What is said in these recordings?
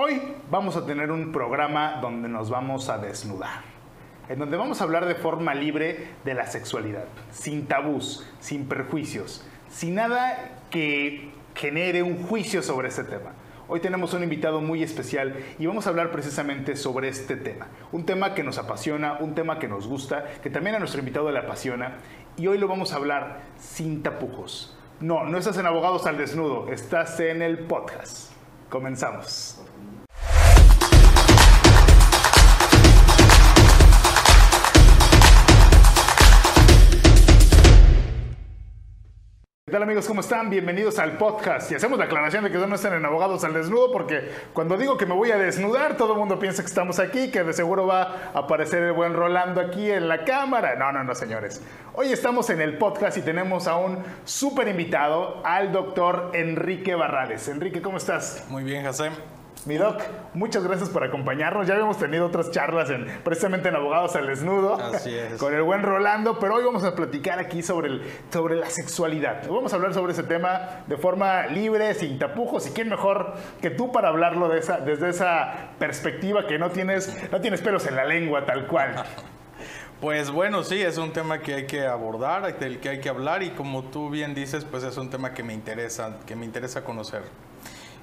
Hoy vamos a tener un programa donde nos vamos a desnudar, en donde vamos a hablar de forma libre de la sexualidad, sin tabús, sin perjuicios, sin nada que genere un juicio sobre este tema. Hoy tenemos un invitado muy especial y vamos a hablar precisamente sobre este tema. Un tema que nos apasiona, un tema que nos gusta, que también a nuestro invitado le apasiona. Y hoy lo vamos a hablar sin tapujos. No, no estás en Abogados al Desnudo, estás en el podcast. Comenzamos. ¿Qué tal amigos? ¿Cómo están? Bienvenidos al podcast. Y hacemos la aclaración de que no estén en Abogados al Desnudo porque cuando digo que me voy a desnudar, todo el mundo piensa que estamos aquí, que de seguro va a aparecer el buen Rolando aquí en la cámara. No, no, no, señores. Hoy estamos en el podcast y tenemos a un súper invitado, al doctor Enrique Barrales. Enrique, ¿cómo estás? Muy bien, José. Mi doc, muchas gracias por acompañarnos. Ya habíamos tenido otras charlas en, precisamente en Abogados al Desnudo. Así es. Con el buen Rolando, pero hoy vamos a platicar aquí sobre, el, sobre la sexualidad. Vamos a hablar sobre ese tema de forma libre, sin tapujos. ¿Y quién mejor que tú para hablarlo de esa, desde esa perspectiva que no tienes, no tienes pelos en la lengua, tal cual? Pues bueno, sí, es un tema que hay que abordar, del que hay que hablar y como tú bien dices, pues es un tema que me interesa, que me interesa conocer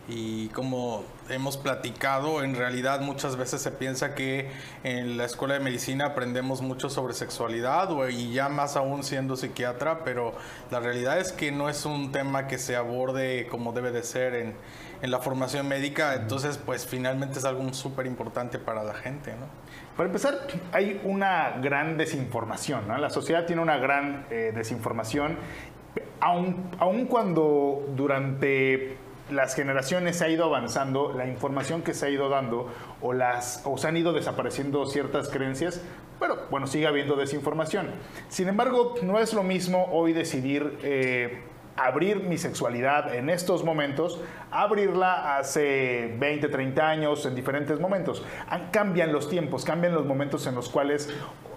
y como hemos platicado, en realidad muchas veces se piensa que en la escuela de medicina aprendemos mucho sobre sexualidad y ya más aún siendo psiquiatra, pero la realidad es que no es un tema que se aborde como debe de ser en, en la formación médica, entonces pues finalmente es algo súper importante para la gente, ¿no? Para empezar, hay una gran desinformación, ¿no? La sociedad tiene una gran eh, desinformación, aun, aun cuando durante las generaciones se ha ido avanzando, la información que se ha ido dando o, las, o se han ido desapareciendo ciertas creencias, pero bueno, sigue habiendo desinformación. Sin embargo, no es lo mismo hoy decidir eh, abrir mi sexualidad en estos momentos, abrirla hace 20, 30 años, en diferentes momentos. Cambian los tiempos, cambian los momentos en los cuales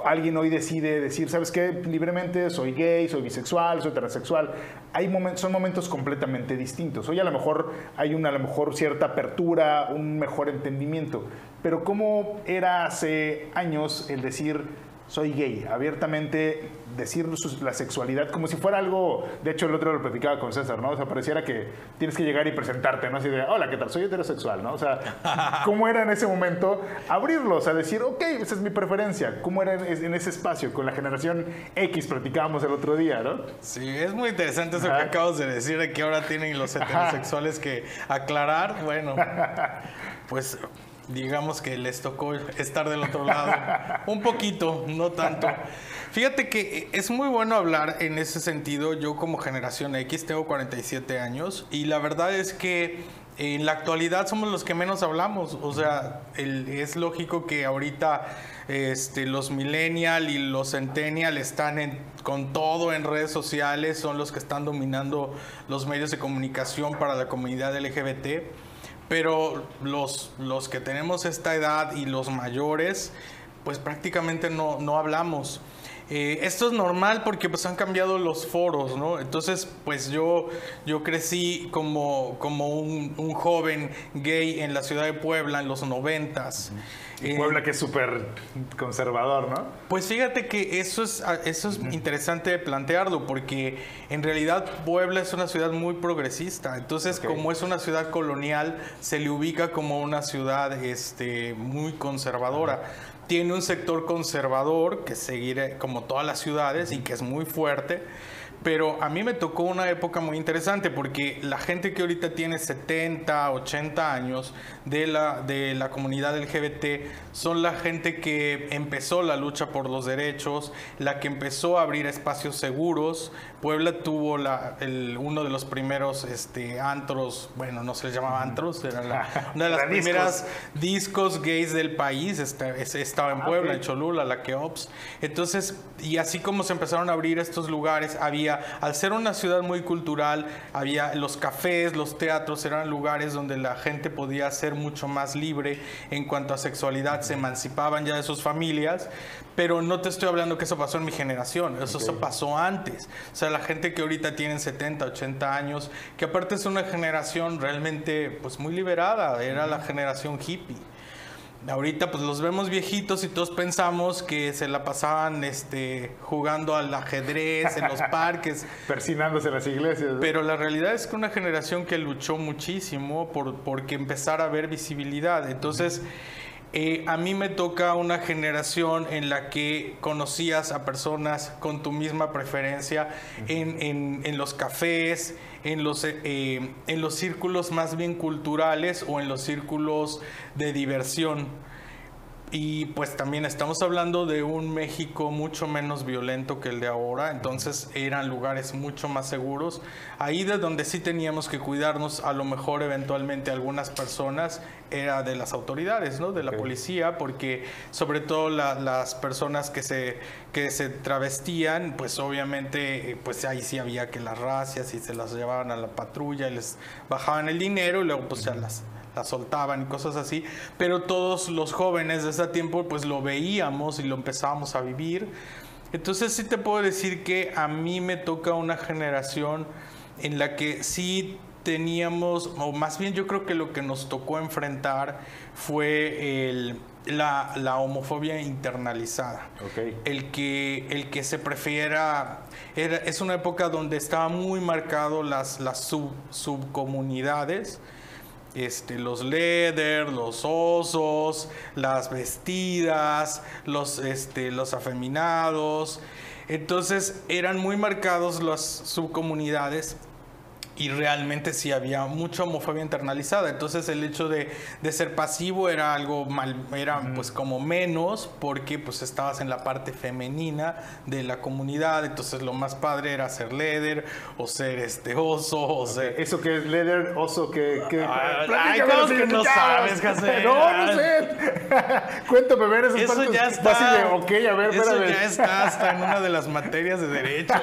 alguien hoy decide decir, ¿sabes qué? Libremente soy gay, soy bisexual, soy transexual. Hay son momentos completamente distintos. Hoy a lo mejor hay una a lo mejor cierta apertura, un mejor entendimiento. Pero ¿cómo era hace años el decir soy gay, abiertamente decir la sexualidad como si fuera algo, de hecho el otro lo platicaba con César, ¿no? O sea, pareciera que tienes que llegar y presentarte, ¿no? Así de, hola, ¿qué tal? Soy heterosexual, ¿no? O sea, ¿cómo era en ese momento abrirlo? O sea, decir, ok, esa es mi preferencia. ¿Cómo era en ese espacio? Con la generación X platicábamos el otro día, ¿no? Sí, es muy interesante eso que acabas de decir, de que ahora tienen los heterosexuales que aclarar. Bueno, pues digamos que les tocó estar del otro lado. Un poquito, no tanto. Fíjate que es muy bueno hablar en ese sentido. Yo como generación X tengo 47 años y la verdad es que en la actualidad somos los que menos hablamos. O sea, es lógico que ahorita este, los millennial y los centennial están con todo en redes sociales, son los que están dominando los medios de comunicación para la comunidad LGBT pero los, los que tenemos esta edad y los mayores, pues prácticamente no, no hablamos. Eh, esto es normal porque pues han cambiado los foros, ¿no? Entonces, pues yo, yo crecí como, como un, un joven gay en la ciudad de Puebla en los noventas. Eh, Puebla que es súper conservador, ¿no? Pues fíjate que eso es, ah, eso es interesante plantearlo, porque en realidad Puebla es una ciudad muy progresista. Entonces, como es una ciudad colonial, se le ubica como una ciudad este, muy conservadora tiene un sector conservador que seguirá como todas las ciudades y que es muy fuerte. Pero a mí me tocó una época muy interesante porque la gente que ahorita tiene 70, 80 años de la, de la comunidad LGBT son la gente que empezó la lucha por los derechos, la que empezó a abrir espacios seguros. Puebla tuvo la, el, uno de los primeros este, antros, bueno, no se les llamaba antros, era una de las primeras discos. gays del país, este, estaba en ah, Puebla, en Cholula, la Keops. Entonces, y así como se empezaron a abrir estos lugares, había al ser una ciudad muy cultural, había los cafés, los teatros, eran lugares donde la gente podía ser mucho más libre en cuanto a sexualidad, se emancipaban ya de sus familias, pero no te estoy hablando que eso pasó en mi generación, eso, eso pasó antes. O sea, la gente que ahorita tiene 70, 80 años, que aparte es una generación realmente pues muy liberada, era la generación hippie. Ahorita pues los vemos viejitos y todos pensamos que se la pasaban este, jugando al ajedrez en los parques. Persinándose en las iglesias. Pero la realidad es que una generación que luchó muchísimo por porque empezara a haber visibilidad. Entonces, eh, a mí me toca una generación en la que conocías a personas con tu misma preferencia en, en, los cafés, en los, eh, en los círculos más bien culturales o en los círculos de diversión. Y pues también estamos hablando de un México mucho menos violento que el de ahora, entonces eran lugares mucho más seguros. Ahí de donde sí teníamos que cuidarnos, a lo mejor eventualmente algunas personas, era de las autoridades, ¿no? De la policía, porque sobre todo las personas que se, que se travestían, pues obviamente, pues ahí sí había que las racias y se las llevaban a la patrulla y les bajaban el dinero y luego pues ya las la soltaban y cosas así, pero todos los jóvenes de ese tiempo pues lo veíamos y lo empezábamos a vivir. Entonces sí te puedo decir que a mí me toca una generación en la que sí teníamos, o más bien yo creo que lo que nos tocó enfrentar fue el, la, la, homofobia internalizada. El, que, el que se prefiera, era, es una época donde estaba muy marcado las, las sub, subcomunidades este, los leather, los osos, las vestidas, los, este, los afeminados. Entonces eran muy marcados las subcomunidades y realmente sí había mucha homofobia internalizada. Entonces el hecho de, de ser pasivo era algo mal, era pues como menos porque pues estabas en la parte femenina de la comunidad. Entonces lo más padre era ser leather o ser este oso o ser... ¿Eso que es leather, oso, que... que... Ay, ¿cómo que no sabes, José? No, no sé. Cuéntame, ver Eso ya está. De, ok, a ver, Eso ya está hasta en una de las materias de Derecho.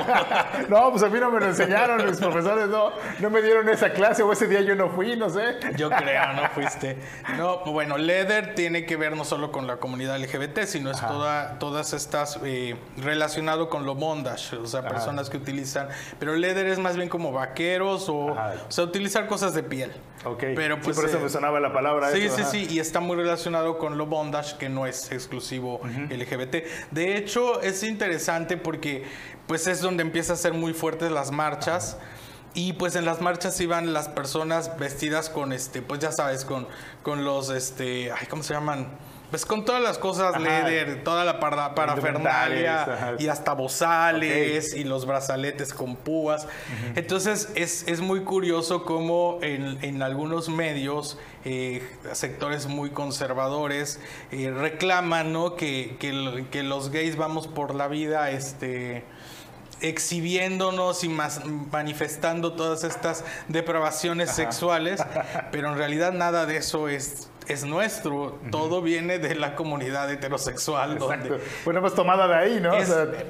no, pues a mí no me lo enseñaron mis profesores, no no me dieron esa clase o ese día yo no fui, no sé. Yo creo, no fuiste. No, bueno, Leather tiene que ver no solo con la comunidad LGBT, sino es toda, todas estas eh, relacionado con lo bondage, o sea, personas que utilizan. Pero Leather es más bien como vaqueros o, o sea, utilizar cosas de piel. Ok. Pero pues, sí, por eso me eh, sonaba la palabra. Sí, sí, sí, y está muy relacionado con lo bondage, que no es exclusivo LGBT. De hecho, es interesante porque pues es donde empieza a ser muy fuertes las marchas. Y pues en las marchas iban las personas vestidas con este, pues ya sabes, con, con los este, ay, ¿cómo se llaman? Pues con todas las cosas leather, toda la parafernalia y hasta bozales y los brazaletes con púas. Entonces es, es, muy curioso cómo en, en algunos medios, eh, sectores muy conservadores, eh, reclaman ¿no? que, que, que, los gays vamos por la vida este, exhibiéndonos y manifestando todas estas depravaciones sexuales, pero en realidad nada de eso es es nuestro, todo viene de la comunidad heterosexual. Exacto. Donde bueno, pues tomada de ahí, ¿no?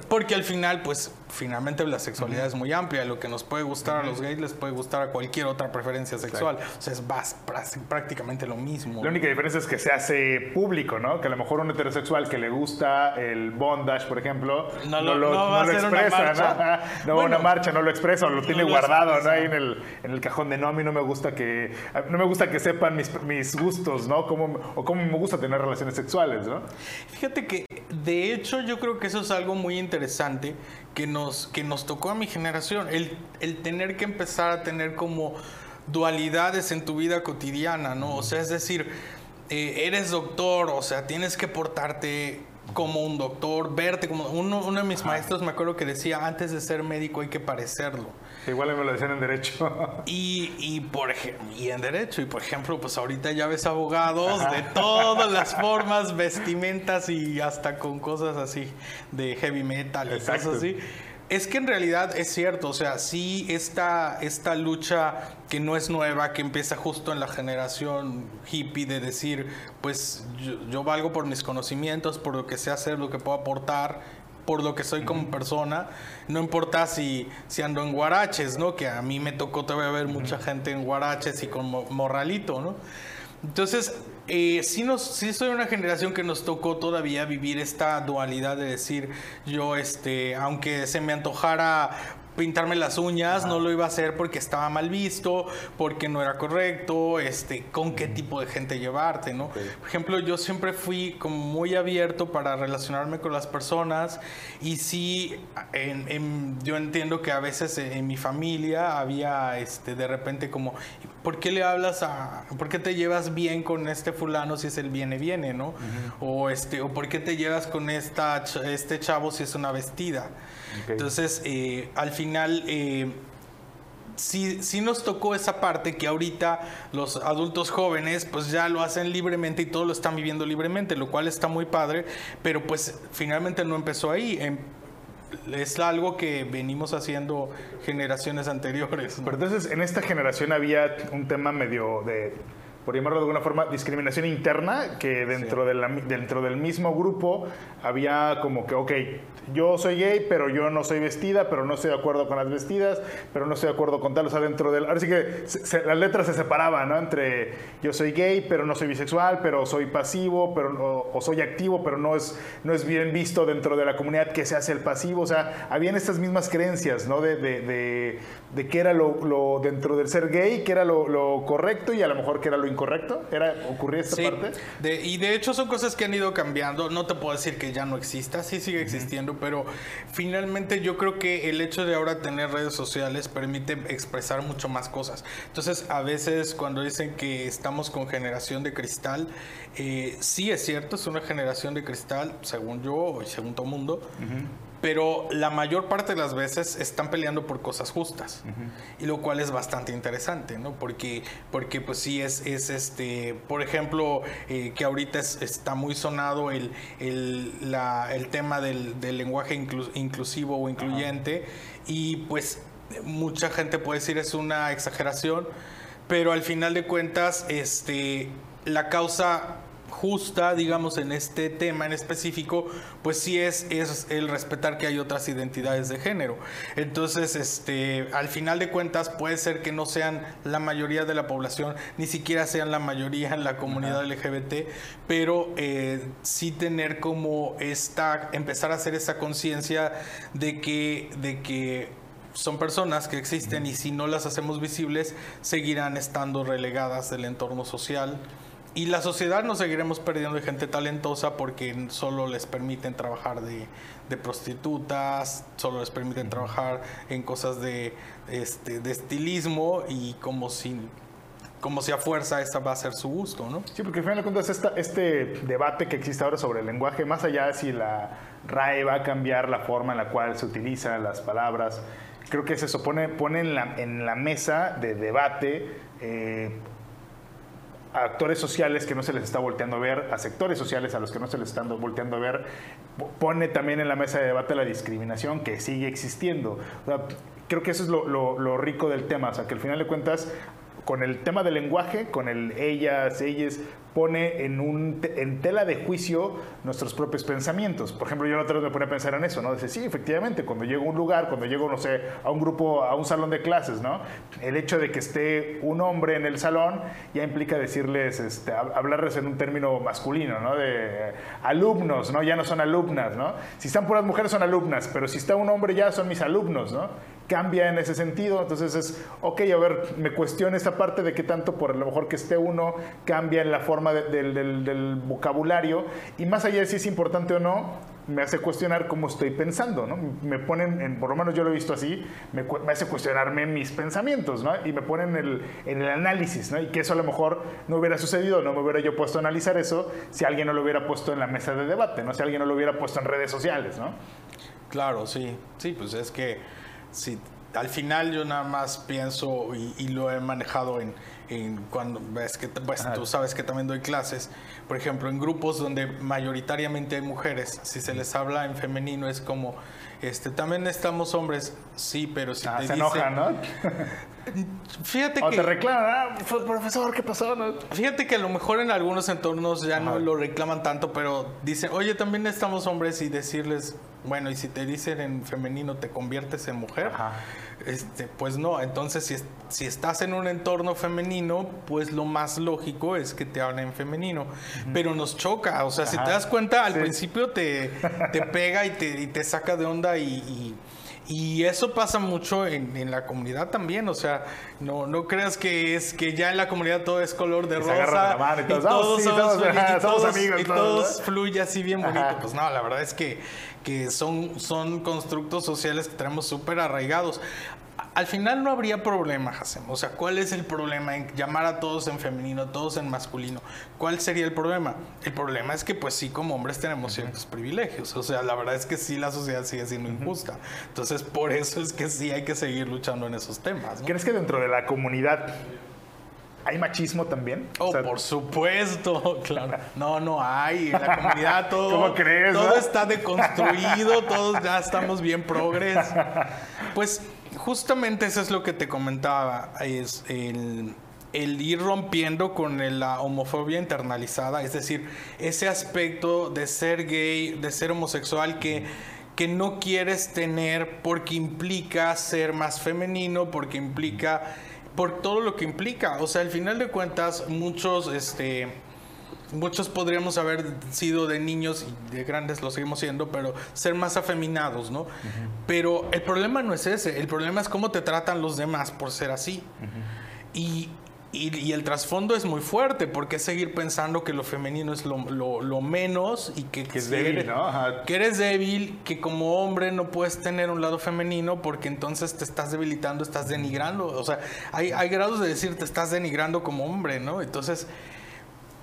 porque al final, pues, finalmente la sexualidad es muy amplia. Lo que nos puede gustar a los gays les puede gustar a cualquier otra preferencia sexual. O sea, es prácticamente lo mismo. La única diferencia es que se hace público, ¿no? Que a lo mejor un heterosexual que le gusta el bondage, por ejemplo, no lo, no lo, expresa, ¿no? No una marcha, no lo expresa, o lo tiene guardado, ¿no? Ahí en el, en el cajón de no, a mí no me gusta que, no me gusta que sepan mis, mis gustos ¿no? Cómo, o cómo me gusta tener relaciones sexuales, ¿no? Fíjate que, de hecho, yo creo que eso es algo muy interesante que nos, que nos tocó a mi generación, el, el tener que empezar a tener como dualidades en tu vida cotidiana, ¿no? O sea, es decir, eh, eres doctor, o sea, tienes que portarte como un doctor, verte como uno, uno de mis maestros me acuerdo que decía antes de ser médico hay que parecerlo. Igual me lo decían en derecho. Y, y por ejemplo, y en derecho, y por ejemplo, pues ahorita ya ves abogados de todas las formas, vestimentas y hasta con cosas así de heavy metal y cosas así. Es que en realidad es cierto, o sea, sí esta, esta lucha que no es nueva, que empieza justo en la generación hippie de decir, pues yo, yo valgo por mis conocimientos, por lo que sé hacer, lo que puedo aportar, por lo que soy como persona, no importa si, si ando en guaraches, ¿no? Que a mí me tocó todavía ver mucha gente en guaraches y con morralito, ¿no? Entonces, eh, sí, nos, sí soy una generación que nos tocó todavía vivir esta dualidad de decir, yo, este, aunque se me antojara pintarme las uñas, no lo iba a hacer porque estaba mal visto, porque no era correcto, este, con qué tipo de gente llevarte, ¿no? Por ejemplo, yo siempre fui como muy abierto para relacionarme con las personas y sí, yo entiendo que a veces en, mi familia había, este, de repente como, ¿por qué le hablas a, por qué te llevas bien con este fulano si es el viene viene, ¿no? O este, o por qué te llevas con esta, este chavo si es una vestida. Entonces, eh, al final, eh, sí, sí, nos tocó esa parte que ahorita los adultos jóvenes pues ya lo hacen libremente y todos lo están viviendo libremente, lo cual está muy padre, pero pues finalmente no empezó ahí. Em, es algo que venimos haciendo generaciones anteriores. Pero entonces en esta generación había un tema medio de por llamarlo de alguna forma, discriminación interna, que dentro, de la, dentro del mismo grupo había como que, ok, yo soy gay, pero yo no soy vestida, pero no estoy de acuerdo con las vestidas, pero no estoy de acuerdo con tal, o sea, dentro del... Ahora sí que las letras se separaban, ¿no? Entre yo soy gay, pero no soy bisexual, pero soy pasivo, pero, o, soy activo, pero no es, no es bien visto dentro de la comunidad que se hace el pasivo, o sea, habían estas mismas creencias, ¿no? De, de, de, de qué era lo, dentro del ser gay, qué era lo, lo correcto y a lo mejor qué era lo incorrecto? ¿Era, ¿Ocurría esta parte? De, y de hecho son cosas que han ido cambiando. No te puedo decir que ya no exista, sí sigue existiendo, pero finalmente yo creo que el hecho de ahora tener redes sociales permite expresar mucho más cosas. Entonces, a veces cuando dicen que estamos con generación de cristal, eh, sí es cierto, es una generación de cristal, según yo y según todo mundo pero la mayor parte de las veces están peleando por cosas justas, y lo cual es bastante interesante, ¿no? Porque, porque pues sí es, es este, por ejemplo, eh, que ahorita está muy sonado el, el, la, el tema del, del lenguaje inclusivo o incluyente, y pues mucha gente puede decir es una exageración, pero al final de cuentas, este, la causa justa, digamos, en este tema en específico, pues sí es, es el respetar que hay otras identidades de género. Entonces, este, al final de cuentas, puede ser que no sean la mayoría de la población, ni siquiera sean la mayoría en la comunidad LGBT, pero eh, sí tener como esta, empezar a hacer esa conciencia de que, de que son personas que existen y si no las hacemos visibles, seguirán estando relegadas del entorno social y la sociedad nos seguiremos perdiendo de gente talentosa porque solo les permiten trabajar de, prostitutas, solo les permiten trabajar en cosas de, este, de estilismo y como si, como si a fuerza esta va a ser su gusto, ¿no? Sí, porque al final de cuentas esta, este debate que existe ahora sobre el lenguaje, más allá de si la RAE va a cambiar la forma en la cual se utilizan las palabras, creo que se supone, pone en la, en la mesa de debate eh, a actores sociales que no se les está volteando a ver, a sectores sociales a los que no se les está volteando a ver, pone también en la mesa de debate la discriminación que sigue existiendo. Creo que eso es lo, lo, rico del tema, o sea, que al final de cuentas con el tema del lenguaje, con el ellas, ellas, pone en, un, en tela de juicio nuestros propios pensamientos. Por ejemplo, yo la otra vez me pone a pensar en eso, ¿no? Dice, sí, efectivamente, cuando llego a un lugar, cuando llego, no sé, a un grupo, a un salón de clases, ¿no? El hecho de que esté un hombre en el salón ya implica decirles, este, hablarles en un término masculino, ¿no? De alumnos, ¿no? Ya no son alumnas, ¿no? Si están puras mujeres son alumnas, pero si está un hombre ya son mis alumnos, ¿no? Cambia en ese sentido, entonces es, ok, a ver, me cuestiono esta parte de qué tanto por lo mejor que esté uno cambia en la forma del, vocabulario y más allá de si es importante o no, me hace cuestionar cómo estoy pensando, ¿no? Me ponen, en, por lo menos yo lo he visto así, me, hace cuestionarme mis pensamientos, ¿no? Y me ponen el, en el análisis, ¿no? Y que eso a lo mejor no hubiera sucedido, no me hubiera yo puesto a analizar eso si alguien no lo hubiera puesto en la mesa de debate, ¿no? Si alguien no lo hubiera puesto en redes sociales, ¿no? Claro, sí, sí, pues es que si al final yo nada más pienso y, lo he manejado en, en cuando ves que pues, tú sabes que también doy clases, por ejemplo, en grupos donde mayoritariamente hay mujeres, si se les habla en femenino es como este, también estamos hombres, sí, pero si Ah, te se dicen- enojan, ¿no? Fíjate O que te reclaman, ah, profesor, ¿qué pasó? No? Fíjate que a lo mejor en algunos entornos ya no lo reclaman tanto, pero dicen, oye, también estamos hombres y decirles, bueno, y si te dicen en femenino te conviertes en mujer, Ajá. Este, pues no, entonces si, si estás en un entorno femenino, pues lo más lógico es que te hablen en femenino, pero nos choca, o sea, si te das cuenta, al Sí. principio te, te pega y te, y te saca de onda y... y- y eso pasa mucho en, en la comunidad también, o sea, no, no creas que es que ya en la comunidad todo es color de rosa y todos, todos, "Oh, sí, somos todos, felices, ajá, y todos- amigos, y todos", todos ¿no? fluye así bien bonito. Ajá. Pues no, la verdad es que, que son, son constructos sociales que tenemos súper arraigados. Al final no habría problema, Hasem. O sea, ¿cuál es el problema en llamar a todos en femenino, a todos en masculino? ¿Cuál sería el problema? El problema es que, pues sí, como hombres tenemos ciertos privilegios. O sea, la verdad es que sí, la sociedad sigue siendo injusta. Entonces, por eso es que sí hay que seguir luchando en esos temas. ¿no? ¿Crees que dentro de la comunidad hay machismo también? Oh, O sea, por supuesto, claro. No, no hay. En la comunidad todo, ¿Cómo crees, todo no? está deconstruido, todos ya estamos bien progres. Pues justamente eso es lo que te comentaba, es el, ir rompiendo con la homofobia internalizada, es decir, ese aspecto de ser gay, de ser homosexual que que no quieres tener porque implica ser más femenino, porque implica por todo lo que implica. O sea, al final de cuentas, muchos, este, muchos podríamos haber sido de niños y de grandes lo seguimos siendo, pero ser más afeminados, ¿no? Pero el problema no es ese, el problema es cómo te tratan los demás por ser así. Y, y- y el trasfondo es muy fuerte, porque es seguir pensando que lo femenino es lo, lo- lo menos y que, Que es débil, eres- ¿no? Que eres débil, que como hombre no puedes tener un lado femenino porque entonces te estás debilitando, estás denigrando. O sea, hay, hay grados de decir te estás denigrando como hombre, ¿no? Entonces,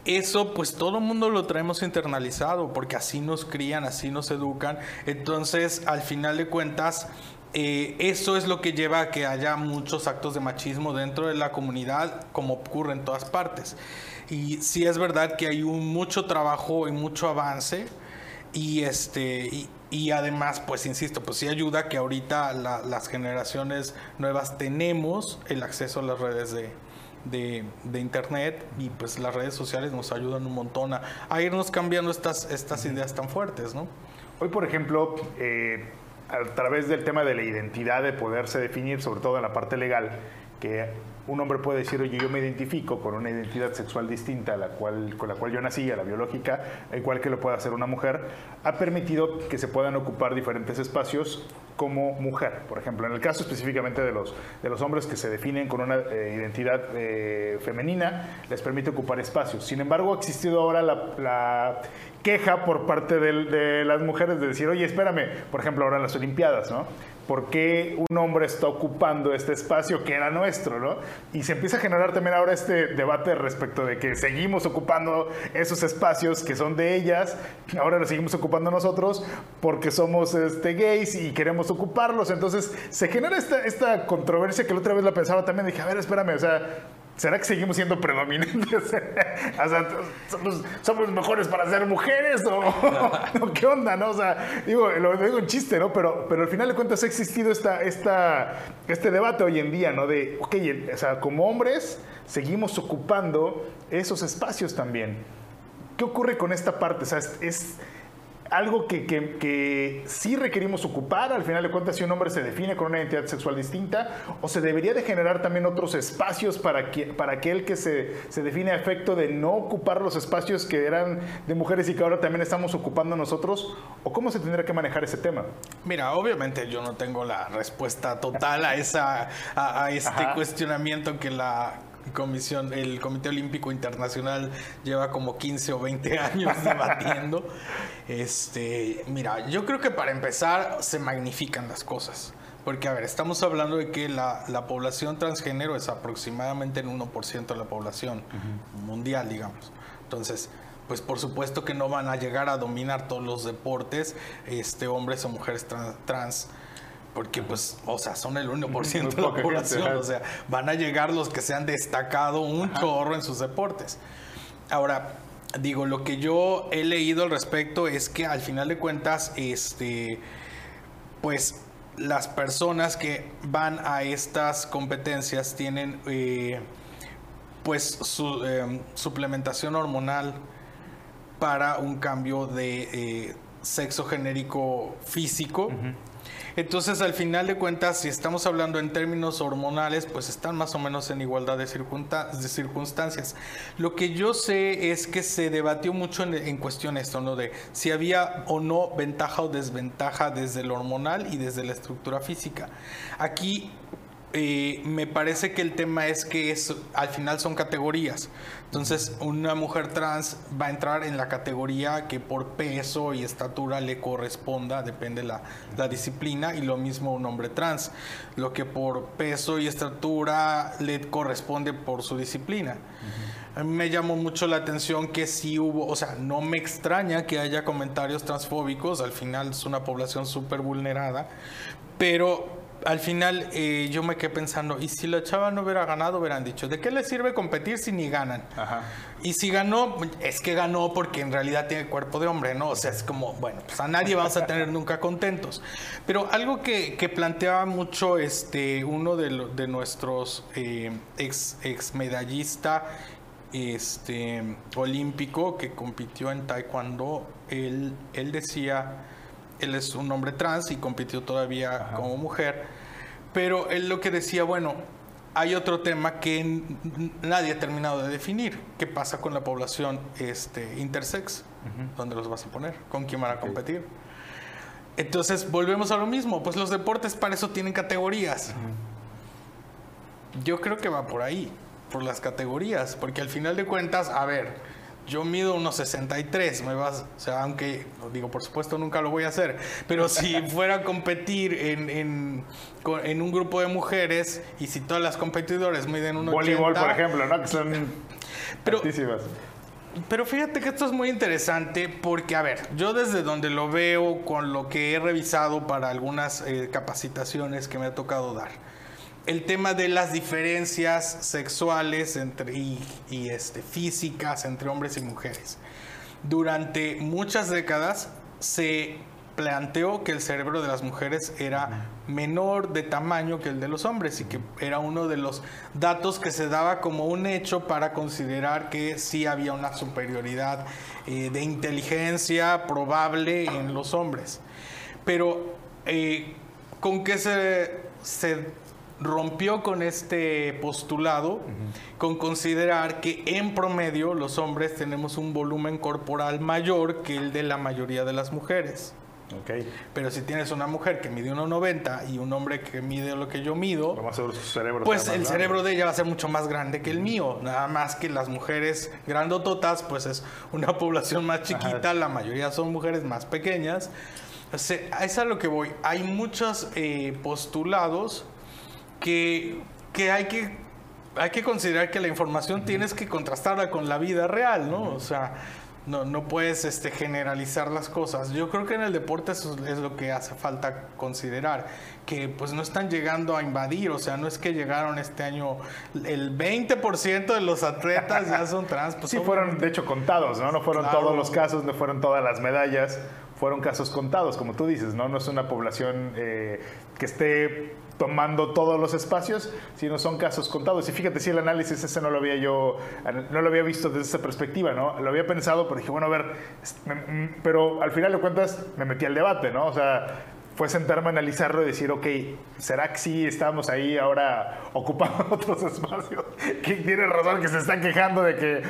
eso pues todo el mundo lo traemos internalizado porque así nos crían, así nos educan. Entonces, al final de cuentas, eh, eso es lo que lleva a que haya muchos actos de machismo dentro de la comunidad, como ocurre en todas partes. Y sí es verdad que hay un mucho trabajo y mucho avance. Y este y, además, pues insisto, pues sí ayuda que ahorita la- las generaciones nuevas tenemos el acceso a las redes de, de, de internet y pues las redes sociales nos ayudan un montón a, a irnos cambiando estas, estas ideas tan fuertes, ¿no? Hoy, por ejemplo, eh, a través del tema de la identidad, de poderse definir, sobre todo en la parte legal, que un hombre puede decir, oye, yo me identifico con una identidad sexual distinta a la cual, con la cual yo nací, a la biológica, igual que lo puede hacer una mujer, ha permitido que se puedan ocupar diferentes espacios como mujer. Por ejemplo, en el caso específicamente de los, de los hombres que se definen con una eh, identidad eh, femenina, les permite ocupar espacios. Sin embargo, ha existido ahora la, la queja por parte de, las mujeres de decir, oye, espérame, por ejemplo, ahora en las Olimpiadas, ¿no? ¿Por qué un hombre está ocupando este espacio que era nuestro, ¿no? Y se empieza a generar también ahora este debate respecto de que seguimos ocupando esos espacios que son de ellas, ahora los seguimos ocupando nosotros porque somos este, gays y queremos ocuparlos. Entonces se genera esta, esta controversia que la otra vez la pensaba también, dije, a ver, espérame, o sea, ¿Será que seguimos siendo predominantes? o sea, ¿somos, mejores para ser mujeres o, qué onda, no? O sea, digo, lo digo en chiste, ¿no? Pero, pero al final de cuentas ha existido esta, esta, este debate hoy en día, ¿no? De, ok, o sea, como hombres seguimos ocupando esos espacios también. ¿Qué ocurre con esta parte? O sea, es algo que, que, que sí requerimos ocupar, al final de cuentas, si un hombre se define con una identidad sexual distinta, o se debería de generar también otros espacios para, que, para aquel que se, se define a efecto de no ocupar los espacios que eran de mujeres y que ahora también estamos ocupando nosotros, o cómo se tendría que manejar ese tema. Mira, obviamente yo no tengo la respuesta total a, esa, a, a este Ajá. cuestionamiento que la comisión, el Comité Olímpico Internacional lleva como 15 o 20 años debatiendo. Este, mira, yo creo que para empezar se magnifican las cosas. Porque, a ver, estamos hablando de que la, la población transgénero es aproximadamente el 1% de la población mundial, digamos. Entonces, pues por supuesto que no van a llegar a dominar todos los deportes, este, hombres o mujeres tran- trans. Porque pues, o sea, son el 1% de la población, o sea, van a llegar los que se han destacado un chorro en sus deportes. Ahora, digo, lo que yo he leído al respecto es que al final de cuentas, este, pues las personas que van a estas competencias tienen eh, pues su em, suplementación hormonal para un cambio de eh, sexo genérico físico. Entonces, al final de cuentas, si estamos hablando en términos hormonales, pues están más o menos en igualdad de, circunstancias. Lo que yo sé es que se debatió mucho en, cuestión esto, ¿no? De si había o no ventaja o desventaja desde lo hormonal y desde la estructura física. Aquí eh, me parece que el tema es que es, al final son categorías. Entonces, una mujer trans va a entrar en la categoría que por peso y estatura le corresponda, depende la, la disciplina, y lo mismo un hombre trans, lo que por peso y estatura le corresponde por su disciplina. A mí me llamó mucho la atención que sí hubo, o sea, no me extraña que haya comentarios transfóbicos, al final es una población súper vulnerada, pero al final eh, yo me quedé pensando, ¿y si la chava no hubiera ganado? Hubieran dicho, ¿de qué le sirve competir si ni ganan? Y si ganó, es que ganó porque en realidad tiene cuerpo de hombre, ¿no? O sea, es como, bueno, pues a nadie vamos a tener nunca contentos. Pero algo que, planteaba mucho este, uno de, de nuestros eh, ex, ex medallista este, olímpico que compitió en taekwondo, él, él decía él es un hombre trans y compitió todavía como mujer, pero él lo que decía, bueno, hay otro tema que nadie ha terminado de definir. ¿Qué pasa con la población este, intersex? ¿Dónde los vas a poner? ¿Con quién van a competir? Entonces, volvemos a lo mismo. Pues los deportes para eso tienen categorías. Yo creo que va por ahí, por las categorías. Porque al final de cuentas, a ver, yo mido unos 63, me vas, o sea, aunque, digo, por supuesto nunca lo voy a hacer, pero si fuera a competir en, en, en un grupo de mujeres y si todas las competidores miden unos Voleibol, por ejemplo, ¿no? Que son pero, Pero fíjate que esto es muy interesante porque, a ver, yo desde donde lo veo, con lo que he revisado para algunas eh, capacitaciones que me ha tocado dar, el tema de las diferencias sexuales entre, y, este, físicas entre hombres y mujeres. Durante muchas décadas se planteó que el cerebro de las mujeres era menor de tamaño que el de los hombres y que era uno de los datos que se daba como un hecho para considerar que sí había una superioridad eh, de inteligencia probable en los hombres. Pero eh, con qué se, se rompió con este postulado, con considerar que en promedio los hombres tenemos un volumen corporal mayor que el de la mayoría de las mujeres. Okay. Pero si tienes una mujer que mide 1,90 y un hombre que mide lo que yo mido, pues el cerebro de ella va a ser mucho más grande que el mío. Nada más que las mujeres grandototas, pues es una población más chiquita, la mayoría son mujeres más pequeñas. O sea, es a lo que voy. Hay muchos eh, postulados que, que hay que hay que considerar que la información tienes que contrastarla con la vida real, ¿no? O sea, no, no puedes este, generalizar las cosas. Yo creo que en el deporte eso es lo que hace falta considerar, que pues no están llegando a invadir, o sea, no es que llegaron este año, el 20% de los atletas ya son trans. Pues sí, fueron de hecho contados, ¿no? No fueron todos los casos, no fueron todas las medallas, fueron casos contados, como tú dices, ¿no? No es una población eh, que esté tomando todos los espacios, sino son casos contados. Y fíjate, si el análisis ese no lo había yo, no lo había visto desde esa perspectiva, ¿no? Lo había pensado, pero dije, bueno, a ver, pero al final de cuentas me metí al debate, ¿no? O sea, fue sentarme a analizarlo y decir, ok, ¿será que sí estamos ahí ahora ocupando otros espacios? Que tiene razón que se están quejando de que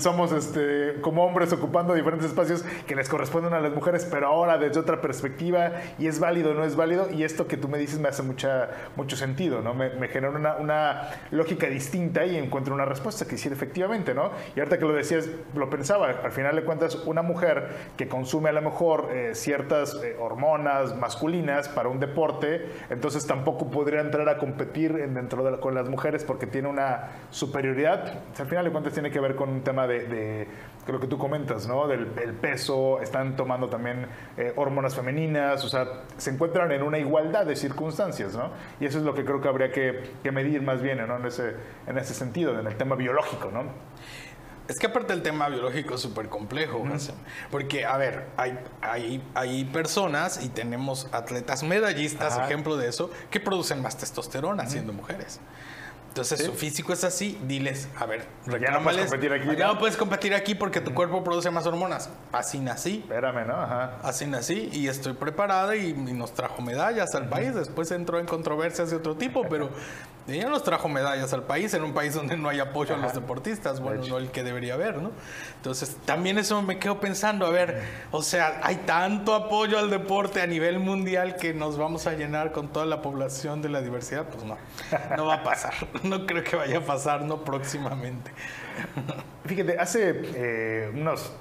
somos este, como hombres ocupando diferentes espacios que les corresponden a las mujeres, pero ahora desde otra perspectiva, y es válido o no es válido, y esto que tú me dices me hace mucha, mucho sentido, ¿no? Me, me genera una, una, lógica distinta y encuentro una respuesta que sí, efectivamente, ¿no? Y ahorita que lo decías, lo pensaba, al final de cuentas, una mujer que consume a lo mejor eh, ciertas eh, hormonas, hormonas masculinas para un deporte, entonces tampoco podría entrar a competir dentro de con las mujeres porque tiene una superioridad. al final de cuentas tiene que ver con un tema de, de lo que tú comentas, ¿no? Del el peso, están tomando también eh, hormonas femeninas, o sea, se encuentran en una igualdad de circunstancias, ¿no? Y eso es lo que creo que habría que, que medir más bien. En ese, en ese sentido, en el tema biológico, ¿no? Es que aparte el tema biológico es súper complejo, porque, a ver, hay, hay, hay personas y tenemos atletas medallistas, ejemplo de eso, que producen más testosterona siendo mujeres. Entonces su físico es así, diles, a ver, ya no puedes competir aquí. Ya no puedes competir aquí porque tu cuerpo produce más hormonas. Así nací. Espérame, ¿no? Ajá. Así nací y estoy preparada y, nos trajo medallas al país. Después entró en controversias de otro tipo, pero ella nos trajo medallas al país, en un país donde no hay apoyo a los deportistas, bueno, no el que debería haber, ¿no? Entonces, también eso me quedo pensando, a ver, o sea, hay tanto apoyo al deporte a nivel mundial que nos vamos a llenar con toda la población de la diversidad, pues no, no va a pasar, no creo que vaya a pasar, no próximamente. Fíjate, hace eh, unos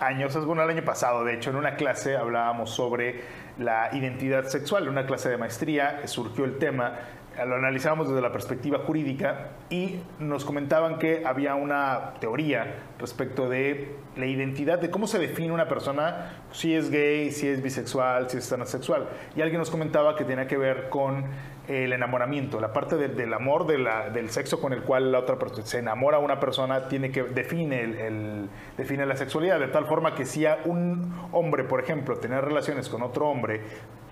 años, bueno, el año pasado, de hecho, en una clase hablábamos sobre la identidad sexual, en una clase de maestría surgió el tema lo analizábamos desde la perspectiva jurídica y nos comentaban que había una teoría respecto de la identidad, de cómo se define una persona, si es gay, si es bisexual, si es transexual. Y alguien nos comentaba que tenía que ver con el enamoramiento, la parte del amor del sexo con el cual la otra persona se enamora una persona, tiene que define, el, define la sexualidad, de tal forma que si a un hombre, por ejemplo, tenía relaciones con otro hombre,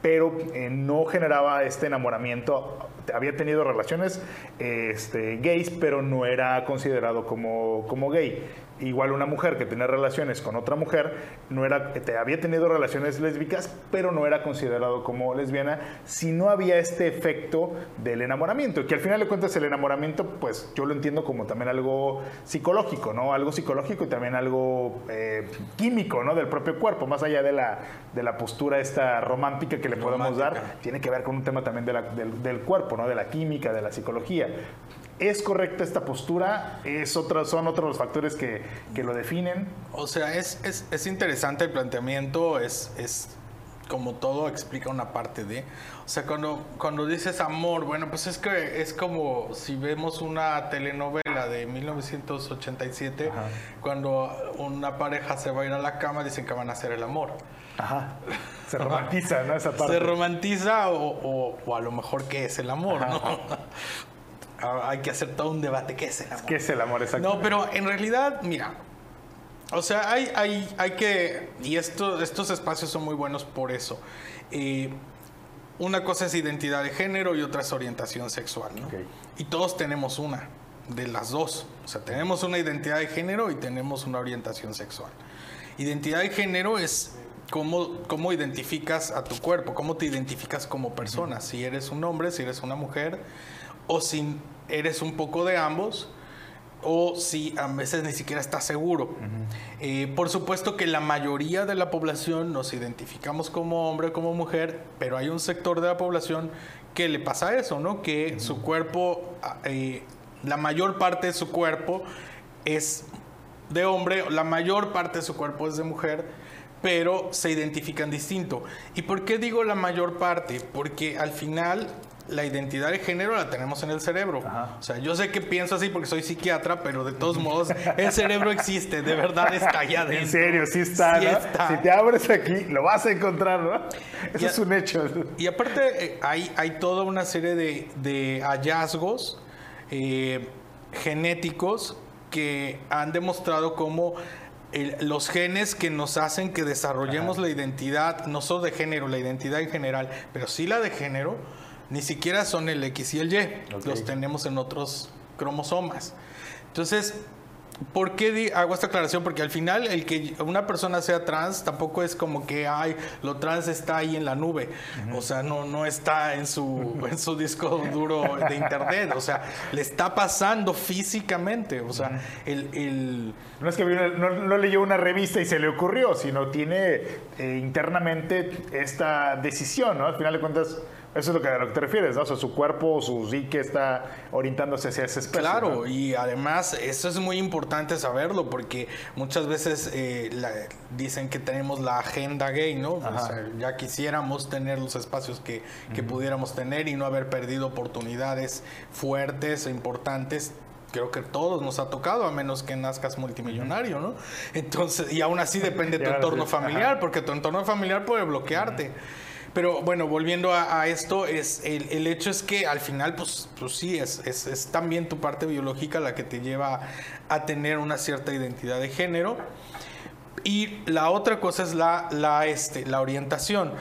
pero eh, no generaba este enamoramiento. Había tenido relaciones este, gays, pero no era considerado como, como gay igual una mujer que tenía relaciones con otra mujer, no era, había tenido relaciones lésbicas, pero no era considerado como lesbiana si no había este efecto del enamoramiento, que al final de cuentas el enamoramiento, pues yo lo entiendo como también algo psicológico, ¿no? Algo psicológico y también algo eh, químico, ¿no? Del propio cuerpo, más allá de la, de la postura esta romántica que le podemos dar, tiene que ver con un tema también del, del cuerpo, ¿no? De la química, de la psicología. ¿Es correcta esta postura? ¿Es otra, ¿Son otros los factores que, que lo definen? O sea, es, es, es, interesante el planteamiento, es, es como todo explica una parte de... O sea, cuando, cuando dices amor, bueno, pues es que es como si vemos una telenovela de 1987, cuando una pareja se va a ir a la cama, dicen que van a hacer el amor. Ajá. Se romantiza, ¿no? Esa parte. Se romantiza o, o, a lo mejor qué es el amor, ¿no? Hay que hacer todo un debate. ¿Qué es el amor? ¿Qué es el amor exacto? No, pero en realidad, mira, o sea, hay, hay, hay que, y esto, estos espacios son muy buenos por eso. Eh, una cosa es identidad de género y otra es orientación sexual, ¿no? Y todos tenemos una, de las dos. O sea, tenemos una identidad de género y tenemos una orientación sexual. Identidad de género es cómo, cómo identificas a tu cuerpo, cómo te identificas como persona, si eres un hombre, si eres una mujer, o si eres un poco de ambos o si a veces ni siquiera estás seguro. Eh, por supuesto que la mayoría de la población nos identificamos como hombre como mujer, pero hay un sector de la población que le pasa eso, ¿no? Que su cuerpo, ah, eh, la mayor parte de su cuerpo es de hombre, la mayor parte de su cuerpo es de mujer, pero se identifican distinto. ¿Y por qué digo la mayor parte? Porque al final la identidad de género la tenemos en el cerebro. O sea, yo sé que pienso así porque soy psiquiatra, pero de todos modos, el cerebro existe, de verdad está allá adentro. En serio, sí está, Si te abres aquí, lo vas a encontrar, ¿no? Eso es un hecho. Y aparte, eh, hay, hay toda una serie de, hallazgos eh, genéticos que han demostrado cómo los genes que nos hacen que desarrollemos la identidad, no solo de género, la identidad en general, pero sí la de género, ni siquiera son el X y el Y, los tenemos en otros cromosomas. Entonces, ¿por qué hago esta aclaración? Porque al final el que una persona sea trans tampoco es como que, ay, lo trans está ahí en la nube. O sea, no, no está en su, en su disco duro de internet. O sea, le está pasando físicamente. O sea, el, No es que no, leyó una revista y se le ocurrió, sino tiene eh, internamente esta decisión, ¿no? Al final de cuentas Eso es lo que, a lo que te refieres, ¿no? O sea, su cuerpo, su psique está orientándose hacia ese especie. Claro, ¿no? y además eso es muy importante saberlo porque muchas veces eh, la- dicen que tenemos la agenda gay, ¿no? O sea, ya quisiéramos tener los espacios que, que pudiéramos tener y no haber perdido oportunidades fuertes e importantes. Creo que todos nos ha tocado, a menos que nazcas multimillonario, ¿no? Entonces, y aún así depende de tu entorno familiar, porque tu entorno familiar puede bloquearte. Pero bueno, volviendo a, esto, es el, el hecho es que al final, pues, pues sí, es, es, es también tu parte biológica la que te lleva a tener una cierta identidad de género. Y la otra cosa es la, la, este, la orientación.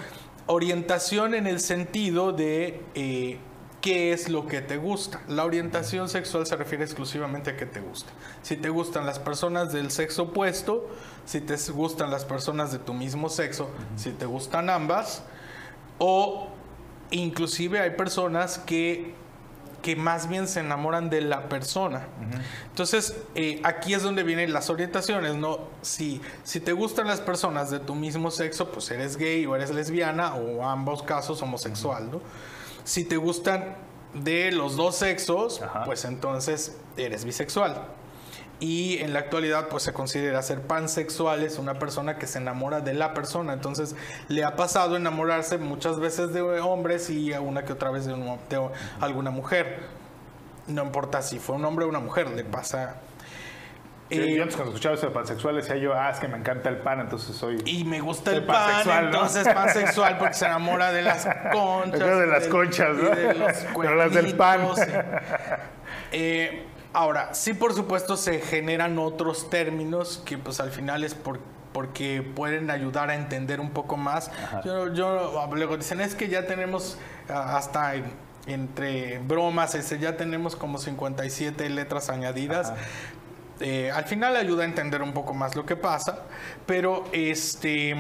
Orientación en el sentido de eh, qué es lo que te gusta. La orientación sexual se refiere exclusivamente a qué te gusta. Si te gustan las personas del sexo opuesto, si te gustan las personas de tu mismo sexo, si te gustan ambas, o inclusive hay personas que, que más bien se enamoran de la persona. Entonces, eh, aquí es donde vienen las orientaciones, ¿no? Si, si te gustan las personas de tu mismo sexo, pues eres gay o eres lesbiana, o ambos casos homosexual, ¿no? Si te gustan de los dos sexos, Ajá. pues entonces eres bisexual. Y en la actualidad, pues se considera ser pansexual, es una persona que se enamora de la persona. Entonces, le ha pasado enamorarse muchas veces de hombres y a una que otra vez de, un- de alguna mujer. No importa si fue un hombre o una mujer, le pasa. Yo- Eh, yo antes cuando escuchaba eso de pansexual decía yo, ah, es que me encanta el pan, entonces soy... y me gusta el pan, pansexual, ¿no? entonces pansexual porque se enamora de las conchas. De las del- conchas, ¿no? de los Pero las del pan. sí. Eh, ahora, sí, por supuesto, se generan otros términos que, pues, al final es por- porque pueden ayudar a entender un poco más. Yo, yo luego dicen es que ya tenemos ah, hasta en- entre bromas, ese, ya tenemos como 57 letras añadidas. Eh, al final ayuda a entender un poco más lo que pasa, pero este.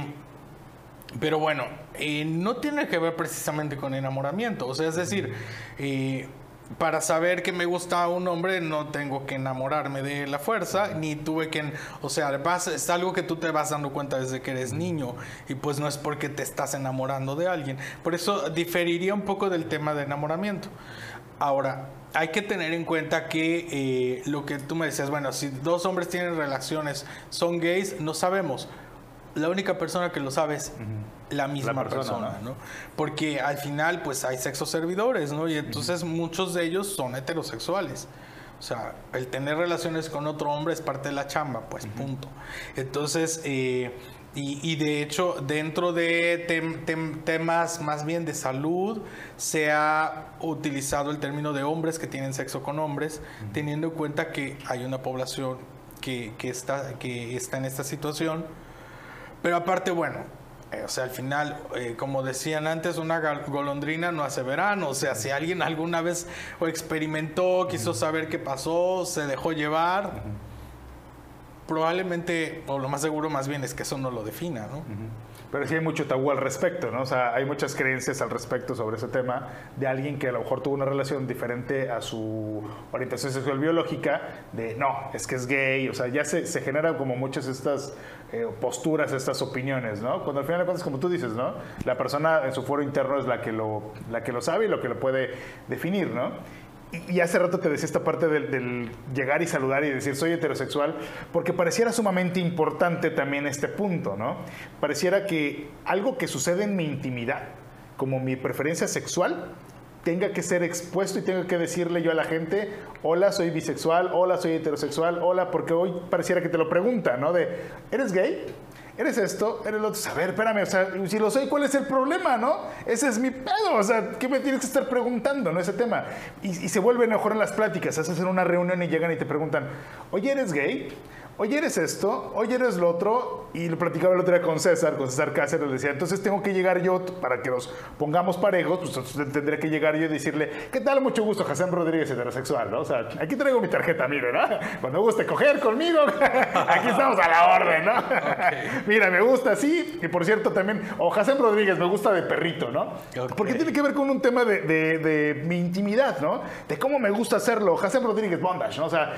Pero bueno, eh, no tiene que ver precisamente con enamoramiento. O sea, es decir, eh, para saber que me gusta un hombre no tengo que enamorarme de la fuerza, ni tuve que... O sea, vas- es algo que tú te vas dando cuenta desde que eres niño y pues no es porque te estás enamorando de alguien. Por eso diferiría un poco del tema de enamoramiento. Ahora, hay que tener en cuenta que eh, lo que tú me decías, bueno, si dos hombres tienen relaciones, son gays, no sabemos. La única persona que lo sabe es la misma La persona, persona, ¿no? ¿no? Porque al final, pues hay sexos servidores, ¿no? Y entonces muchos de ellos son heterosexuales. O sea, el tener relaciones con otro hombre es parte de la chamba, pues punto. Entonces, eh, y, y de hecho, dentro de tem- tem- temas más bien de salud, se ha utilizado el término de hombres que tienen sexo con hombres, teniendo en cuenta que hay una población que, que está, que está en esta situación. Pero aparte, bueno, eh, o sea, al final, eh, como decían antes, una golondrina no hace verano. O sea, si alguien alguna vez o experimentó, quiso saber qué pasó, se dejó llevar, probablemente, o lo más seguro más bien es que eso no lo defina, ¿no? Pero sí hay mucho tabú al respecto, ¿no? O sea, hay muchas creencias al respecto sobre ese tema de alguien que a lo mejor tuvo una relación diferente a su orientación sexual biológica, de no, es que es gay, o sea, ya se, generan como muchas estas eh, posturas, estas opiniones, ¿no? Cuando al final de cuentas, como tú dices, ¿no? La persona en su foro interno es la que lo, la que lo sabe y lo que lo puede definir, ¿no? Y- hace rato te decía esta parte del, llegar y saludar y decir soy heterosexual, porque pareciera sumamente importante también este punto, ¿no? Pareciera que algo que sucede en mi intimidad, como mi preferencia sexual, tenga que ser expuesto y tenga que decirle yo a la gente, hola, soy bisexual, hola, soy heterosexual, hola, porque hoy pareciera que te lo preguntan, ¿no? De, ¿eres gay? ¿Eres esto? ¿Eres lo otro? A ver, espérame, o sea, si lo soy, ¿cuál es el problema, no? Ese es mi pedo, o sea, ¿qué me tienes que estar preguntando, no? Ese tema. Y, se vuelve mejor en las pláticas, haces en una reunión y llegan y te preguntan, oye, ¿eres gay? Oye, ¿eres esto? Oye, ¿eres lo otro? Y lo platicaba el otro día con César, con César Cáceres, le decía, entonces tengo que llegar yo, para que los pongamos parejos, pues entonces tendré que llegar yo y decirle, ¿qué tal? Mucho gusto, Hassan Rodríguez, heterosexual, ¿no? O sea, aquí traigo mi tarjeta, mire, ¿no? Cuando guste coger conmigo, aquí estamos a la orden, ¿no? Mira, me gusta así, y por cierto también, o Hassan Rodríguez, me gusta de perrito, ¿no? Porque tiene que ver con un tema de, de- de mi intimidad, ¿no? De cómo me gusta hacerlo. Hassan Rodríguez, bondage, ¿no? O sea,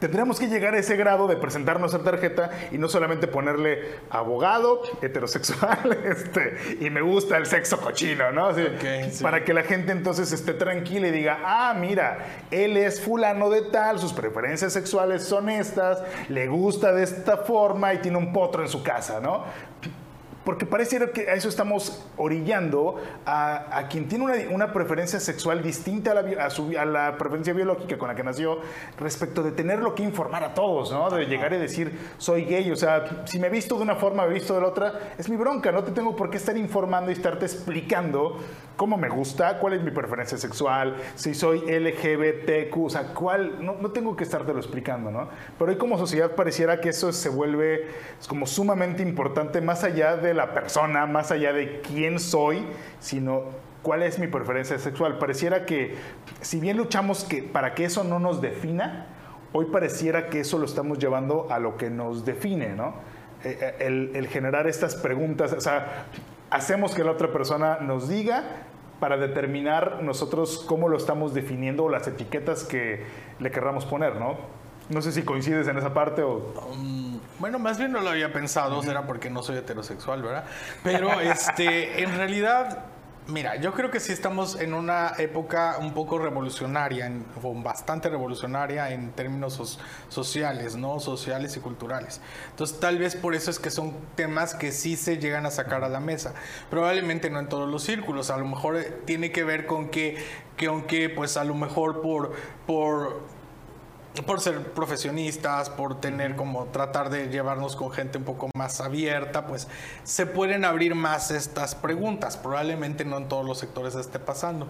tendríamos que llegar a ese grado de presentar nuestra tarjeta y no solamente ponerle abogado, heterosexual, este, y me gusta el sexo cochino, ¿no? Para que la gente entonces esté tranquila y diga, ah, mira, él es fulano de tal, sus preferencias sexuales son estas, le gusta de esta forma y tiene un potro en su casa, ¿no? Porque pareciera que a eso estamos orillando a, quien tiene una, preferencia sexual distinta a la, a, la, preferencia biológica con la que nació, respecto de tenerlo que informar a todos, ¿no? De llegar y decir, soy gay. O sea, si me he visto de una forma, me he visto de la otra, es mi bronca. No te tengo por qué estar informando y estarte explicando cómo me gusta, cuál es mi preferencia sexual, si soy LGBTQ, o sea, cuál, no, no tengo que estártelo explicando, ¿no? Pero hoy como sociedad pareciera que eso se vuelve como sumamente importante más allá de la persona, más allá de quién soy, sino cuál es mi preferencia sexual. Pareciera que, si bien luchamos que, para que eso no nos defina, hoy pareciera que eso lo estamos llevando a lo que nos define, ¿no? Eh, eh, el, el generar estas preguntas, o sea, hacemos que la otra persona nos diga para determinar nosotros cómo lo estamos definiendo o las etiquetas que le querramos poner, ¿no? No sé si coincides en esa parte o... Um, bueno, más bien no lo había pensado, será porque no soy heterosexual, ¿verdad? Pero este, en realidad Mira, yo creo que sí estamos en una época un poco revolucionaria, o bastante revolucionaria en términos sociales, ¿no? Sociales y culturales. Entonces, tal vez por eso es que son temas que sí se llegan a sacar a la mesa. Probablemente no en todos los círculos, a lo mejor eh, tiene que ver con que, que aunque pues a lo mejor por, por por ser profesionistas, por tener como tratar de llevarnos con gente un poco más abierta, pues se pueden abrir más estas preguntas. Probablemente no en todos los sectores esté pasando.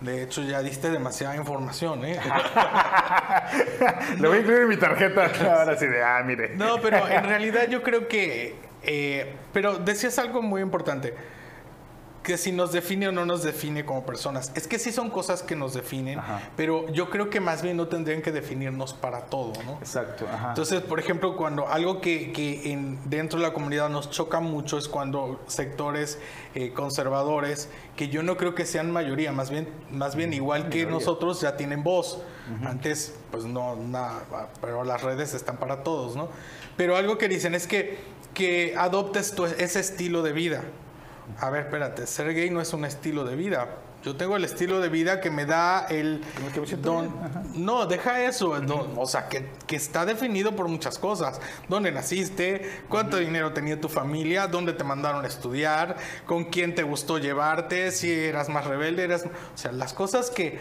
De hecho, ya diste demasiada información, ¿eh? Le voy a incluir en mi tarjeta ahora sí de, ah, mire. No, pero en realidad yo creo que, eh, pero decías algo muy importante que si nos define o no nos define como personas. Es que sí son cosas que nos definen, pero yo creo que más bien no tendrían que definirnos para todo, ¿no? Exacto. Entonces, por ejemplo, cuando algo que, que en, dentro de la comunidad nos choca mucho es cuando sectores eh, conservadores, que yo no creo que sean mayoría, más bien, más bien igual que nosotros, ya tienen voz. Antes, pues no, nada, pero las redes están para todos, ¿no? Pero algo que dicen es que, que adoptes ese estilo de vida a ver, espérate, ser gay no es un estilo de vida. Yo tengo el estilo de vida que me da el... Don, no, deja eso. o sea, que, está definido por muchas cosas. ¿Dónde naciste? ¿Cuánto dinero tenía tu familia? ¿Dónde te mandaron a estudiar? ¿Con quién te gustó llevarte? ¿Si eras más rebelde? Eras... O sea, las cosas que...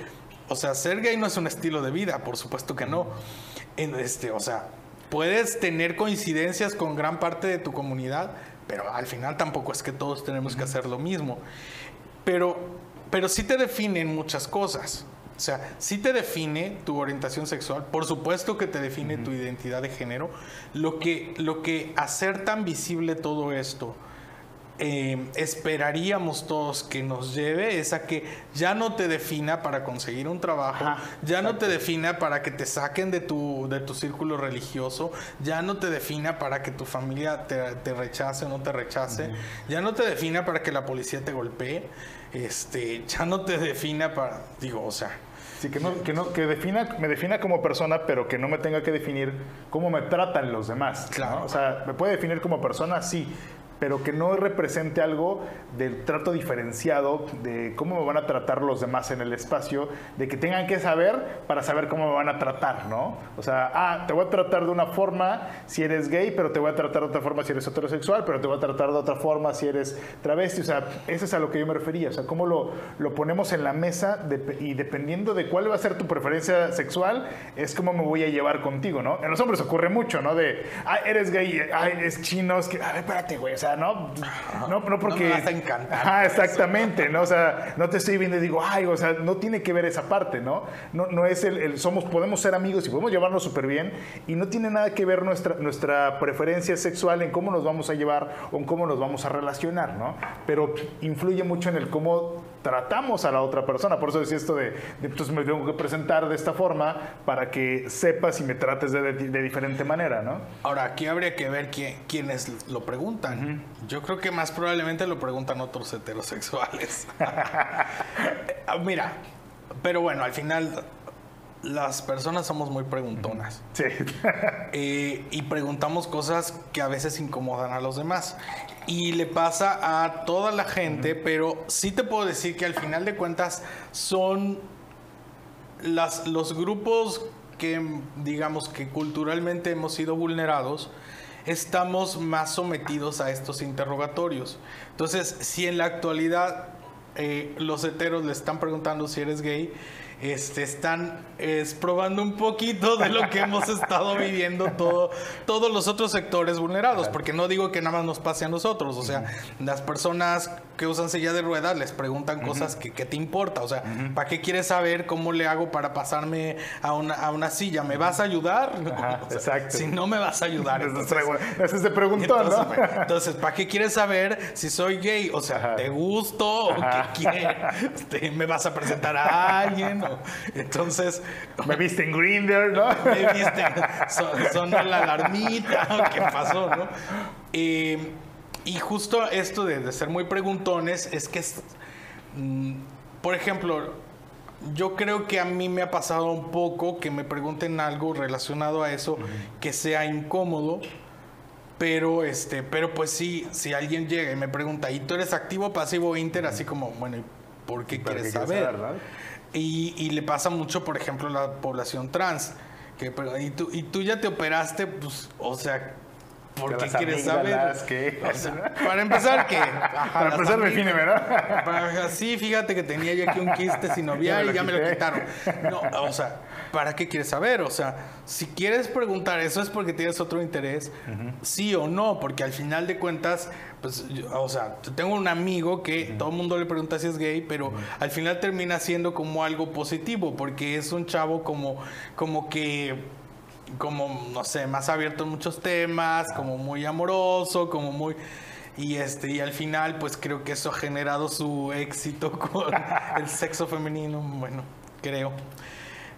O sea, ser gay no es un estilo de vida, por supuesto que no. este, o sea, puedes tener coincidencias con gran parte de tu comunidad, pero al final tampoco es que todos tenemos que hacer lo mismo. Pero, pero sí te definen muchas cosas. O sea, sí te define tu orientación sexual, por supuesto que te define tu identidad de género. Lo que, lo que hacer tan visible todo esto eh, esperaríamos todos que nos lleve es a que ya no te defina para conseguir un trabajo, ya no te defina para que te saquen de tu, de tu círculo religioso, ya no te defina para que tu familia te, rechace o no te rechace, ya no te defina para que la policía te golpee, este, ya no te defina para, digo, o sea, Sí, que, no, que, no, que defina, me defina como persona, pero que no me tenga que definir cómo me tratan los demás. Claro. O sea, me puede definir como persona, sí, pero que no represente algo del trato diferenciado, de cómo me van a tratar los demás en el espacio, de que tengan que saber para saber cómo me van a tratar, ¿no? O sea, ah, te voy a tratar de una forma si eres gay, pero te voy a tratar de otra forma si eres heterosexual, pero te voy a tratar de otra forma si eres travesti, o sea, eso es a lo que yo me refería, o sea, cómo lo, lo ponemos en la mesa y dependiendo de cuál va a ser tu preferencia sexual, es cómo me voy a llevar contigo, ¿no? En los hombres ocurre mucho, ¿no? De, ah, eres gay, ay, es chino, es que, a ver, espérate, güey, o sea, ¿no? No, no porque... No me Ah, exactamente, ¿no? O sea, no te estoy viendo y digo, ay, o sea, no tiene que ver esa parte, ¿no? No, no es el, somos, podemos ser amigos y podemos llevarnos súper bien y no tiene nada que ver nuestra, nuestra preferencia sexual en cómo nos vamos a llevar o en cómo nos vamos a relacionar, ¿no? Pero influye mucho en el cómo tratamos a la otra persona. Por eso decía esto de, entonces me tengo que presentar de esta forma para que sepas y me trates de, diferente manera, ¿no? Ahora, aquí habría que ver quién, quiénes lo preguntan. Yo creo que más probablemente lo preguntan otros heterosexuales. Ah, mira, pero bueno, al final las personas somos muy preguntonas. Sí. Eh, y preguntamos cosas que a veces incomodan a los demás. Y le pasa a toda la gente, pero sí te puedo decir que al final de cuentas son las, los grupos que, digamos, que culturalmente hemos sido vulnerados, estamos más sometidos a estos interrogatorios. Entonces, si en la actualidad eh, los heteros le están preguntando si eres gay, este, están es, probando un poquito de lo que hemos estado viviendo todo, todos los otros sectores vulnerados, porque no digo que nada más nos pase a nosotros, o sea, las personas que usan silla de ruedas les preguntan cosas que, te importa, o sea, ¿para qué quieres saber cómo le hago para pasarme a una, a una silla? ¿Me vas a ayudar? exacto. Si no me vas a ayudar. Entonces, se preguntó, ¿no? Entonces, ¿para qué quieres saber si soy gay? O sea, ¿te gusto? ¿O qué quieres? Este, ¿Me vas a presentar a alguien? Entonces... Me viste en Grinder, ¿no? Me viste, sonó la alarmita, ¿qué pasó, no? Eh, y justo esto de, ser muy preguntones es que, mm, por ejemplo, yo creo que a mí me ha pasado un poco que me pregunten algo relacionado a eso que sea incómodo. Pero este, pero pues sí, si alguien llega y me pregunta, ¿y tú eres activo, pasivo, inter? Así como, bueno, ¿por qué quieres saber? Y, le pasa mucho, por ejemplo, a la población trans. Que, y, tú, y tú ya te operaste, pues, o sea, ¿por qué quieres saber? Para empezar, ¿qué? para empezar, define, ¿verdad? sí, fíjate que tenía yo aquí un quiste sinovial y ya me lo quitaron. No, o sea, ¿para qué quieres saber? O sea, si quieres preguntar eso es porque tienes otro interés, sí o no, porque al final de cuentas, pues, o sea, tengo un amigo que todo el mundo le pregunta si es gay, pero al final termina siendo como algo positivo, porque es un chavo como, como que como, no sé, más abierto en muchos temas, como muy amoroso, como muy... Y, este, y al final, pues creo que eso ha generado su éxito con el sexo femenino, bueno, creo.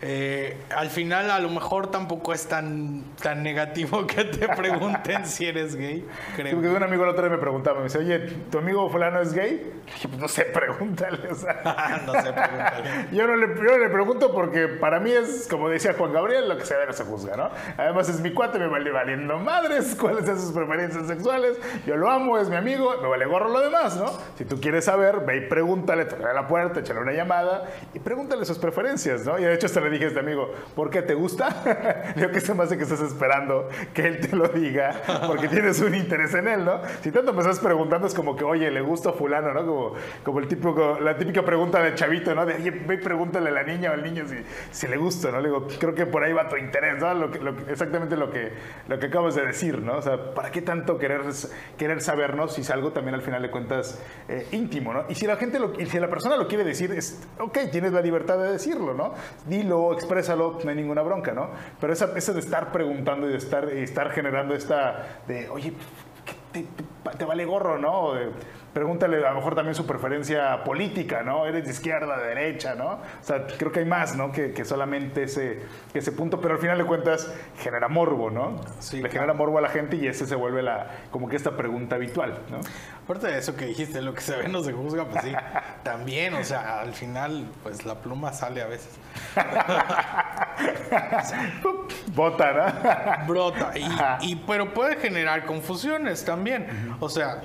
Eh, al final a lo mejor tampoco es tan, tan negativo que te pregunten si eres gay. Creo. Porque un amigo el otro día me preguntaba, me dice, oye, ¿tu amigo fulano es gay? dije, pues no sé, pregúntale. no sé, pregúntale. yo, no le, yo le pregunto porque para mí es, como decía Juan Gabriel, lo que se ve no se juzga, ¿no? Además es mi cuate, me vale valiendo madres, cuáles son sus preferencias sexuales. Yo lo amo, es mi amigo, me vale gorro lo demás, ¿no? Si tú quieres saber, ve y pregúntale, toca la puerta, échale una llamada y pregúntale sus preferencias, ¿no? Y de hecho hasta le dije a este amigo, ¿por qué te gusta? Yo que se me hace que estás esperando que él te lo diga, porque tienes un interés en él, ¿no? Si tanto me estás preguntando es como que, oye, le gusta fulano, ¿no? Como, como el típico, la típica pregunta del chavito, ¿no? De, oye, ve y pregúntale a la niña o al niño si, si le gusta, ¿no? Le digo, creo que por ahí va tu interés, ¿no? Lo exactamente lo que, lo que acabas de decir, ¿no? O sea, ¿para qué tanto querer, querer sabernos si es algo también al final de cuentas eh, íntimo, ¿no? Y si la gente, lo, y si la persona lo quiere decir, es, ok, tienes la libertad de decirlo, ¿no? Dilo, exprésalo, no hay ninguna bronca, ¿no? Pero esa, esa de estar preguntando y de estar, estar generando esta de, oye, ¿qué te, te, vale gorro, no? Pregúntale a lo mejor también su preferencia política, ¿no? Eres de izquierda, de derecha, ¿no? O sea, creo que hay más, ¿no? Que, que solamente ese, ese punto, pero al final de cuentas genera morbo, ¿no? Sí, Le genera morbo a la gente y ese se vuelve la, como que esta pregunta habitual, ¿no? Aparte de eso que dijiste, lo que se ve no se juzga, pues sí, también, o sea, al final, pues la pluma sale a veces. Bota, ¿no? Brota, y, y, pero puede generar confusiones también, o sea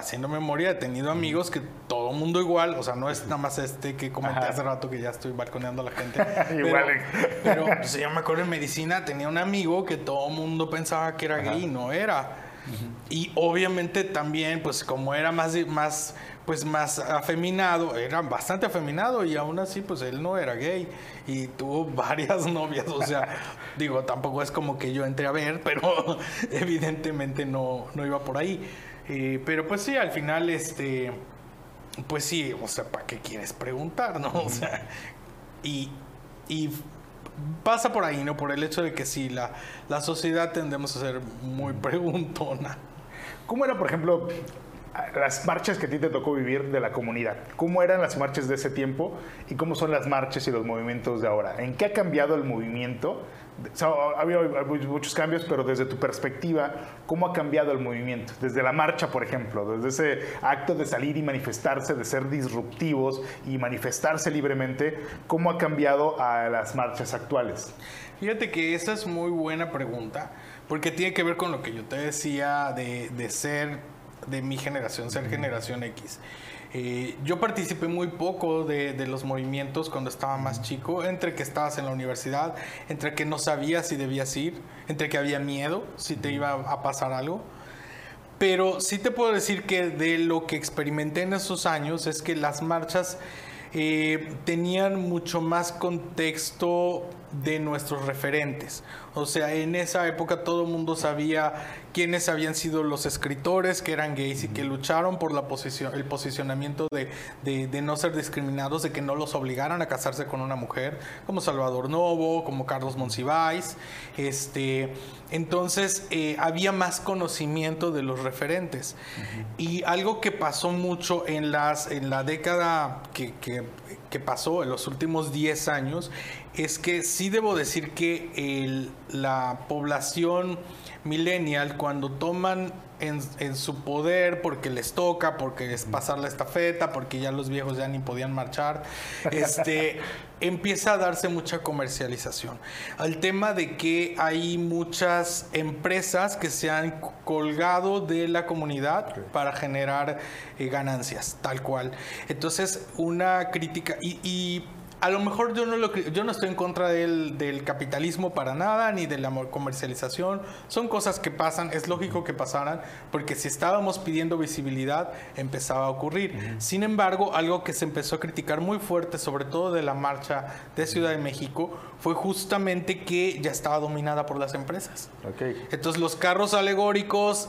haciendo memoria, he tenido amigos que todo mundo igual, o sea, no es nada más este que comenté hace rato que ya estoy balconeando a la gente. igual. Pero, pues, yo me acuerdo en medicina, tenía un amigo que todo mundo pensaba que era gay y no era. Y obviamente también, pues como era más, más, pues más afeminado, era bastante afeminado y aún así, pues él no era gay y tuvo varias novias. O sea, digo, tampoco es como que yo entré a ver, pero evidentemente no, no iba por ahí. Eh, pero pues sí, al final, este, pues sí, o sea, ¿para qué quieres preguntar, no? O sea, y, y pasa por ahí, ¿no? Por el hecho de que sí, la, la sociedad tendemos a ser muy preguntona. ¿Cómo era, por ejemplo, las marchas que a ti te tocó vivir de la comunidad? ¿Cómo eran las marchas de ese tiempo y cómo son las marchas y los movimientos de ahora? ¿En qué ha cambiado el movimiento ha habido muchos cambios, pero desde tu perspectiva, ¿cómo ha cambiado el movimiento? Desde la marcha, por ejemplo, desde ese acto de salir y manifestarse, de ser disruptivos y manifestarse libremente, ¿cómo ha cambiado a las marchas actuales? Fíjate que esa es muy buena pregunta, porque tiene que ver con lo que yo te decía de, de ser de mi generación, ser generación X. Eh, yo participé muy poco de, los movimientos cuando estaba más chico, entre que estabas en la universidad, entre que no sabías si debías ir, entre que había miedo si te iba a pasar algo. Pero sí te puedo decir que de lo que experimenté en esos años es que las marchas eh, tenían mucho más contexto de nuestros referentes. O sea, en esa época todo el mundo sabía quiénes habían sido los escritores que eran gays y que lucharon por la posición, el posicionamiento de, de, no ser discriminados, de que no los obligaran a casarse con una mujer, como Salvador Novo, como Carlos Monsiváis. Este, entonces eh, había más conocimiento de los referentes. Y algo que pasó mucho en, las, en la década que, que, que pasó, en los últimos 10 años, es que sí debo decir que el, la población millennial, cuando toman en, su poder porque les toca, porque es pasar la estafeta, porque ya los viejos ya ni podían marchar, este, empieza a darse mucha comercialización. Al tema de que hay muchas empresas que se han colgado de la comunidad para generar eh, ganancias, tal cual. Entonces, una crítica y a lo mejor yo no, lo, yo no estoy en contra del, del, capitalismo para nada, ni de la comercialización. Son cosas que pasan, es lógico que pasaran, porque si estábamos pidiendo visibilidad, empezaba a ocurrir. Sin embargo, algo que se empezó a criticar muy fuerte, sobre todo de la marcha de Ciudad de México, fue justamente que ya estaba dominada por las empresas. Okay. Entonces los carros alegóricos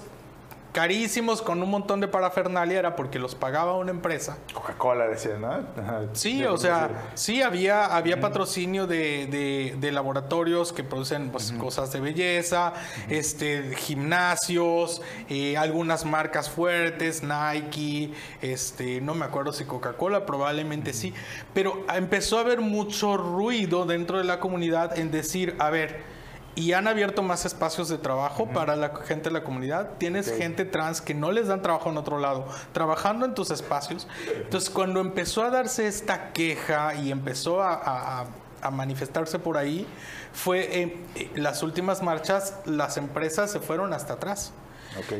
carísimos con un montón de parafernalia era porque los pagaba una empresa. Coca-Cola decía, ¿no? Sí, o sea, sí había, había patrocinio de, de, laboratorios que producen pues, cosas de belleza, este, gimnasios, eh, algunas marcas fuertes, Nike, este, no me acuerdo si Coca-Cola, probablemente sí, pero empezó a haber mucho ruido dentro de la comunidad en decir, a ver, y han abierto más espacios de trabajo para la gente de la comunidad. Tienes gente trans que no les dan trabajo en otro lado, trabajando en tus espacios. Entonces, cuando empezó a darse esta queja y empezó a, manifestarse por ahí, fue en eh, las últimas marchas, las empresas se fueron hasta atrás.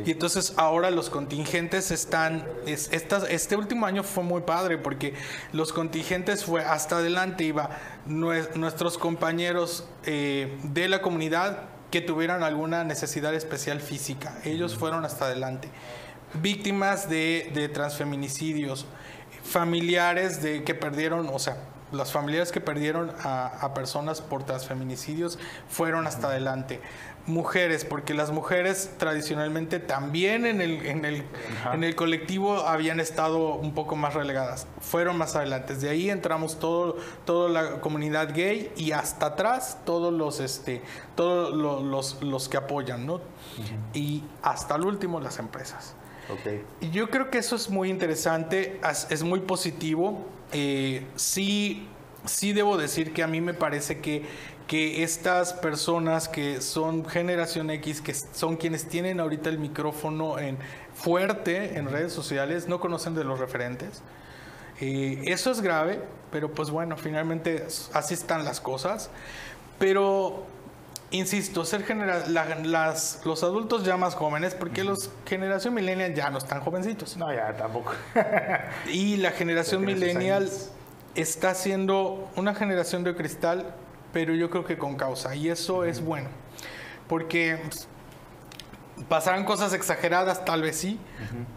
Y entonces ahora los contingentes están, es, este último año fue muy padre porque los contingentes fue hasta adelante, iba nuestros compañeros eh, de la comunidad que tuvieran alguna necesidad especial física, ellos fueron hasta adelante. Víctimas de, de transfeminicidios, familiares de que perdieron, o sea, los familiares que perdieron a, a, personas por transfeminicidios fueron hasta adelante mujeres, porque las mujeres tradicionalmente también en el, en el, en el colectivo habían estado un poco más relegadas, fueron más adelante. De ahí entramos todo, toda la comunidad gay y hasta atrás todos los, este, todos los, los, que apoyan, ¿no? Y hasta el último las empresas. Okay. Y yo creo que eso es muy interesante, es, muy positivo. Eh, sí, sí debo decir que a mí me parece que que estas personas que son generación X, que son quienes tienen ahorita el micrófono en, fuerte en redes sociales, no conocen de los referentes. Eh, eso es grave, pero pues bueno, finalmente así están las cosas. Pero, insisto, ser las, los adultos ya más jóvenes, porque los generación millennial ya no están jovencitos. No, ya tampoco. y la generación millennial está siendo una generación de cristal pero yo creo que con causa. Y eso es bueno, porque pasarán cosas exageradas, tal vez sí,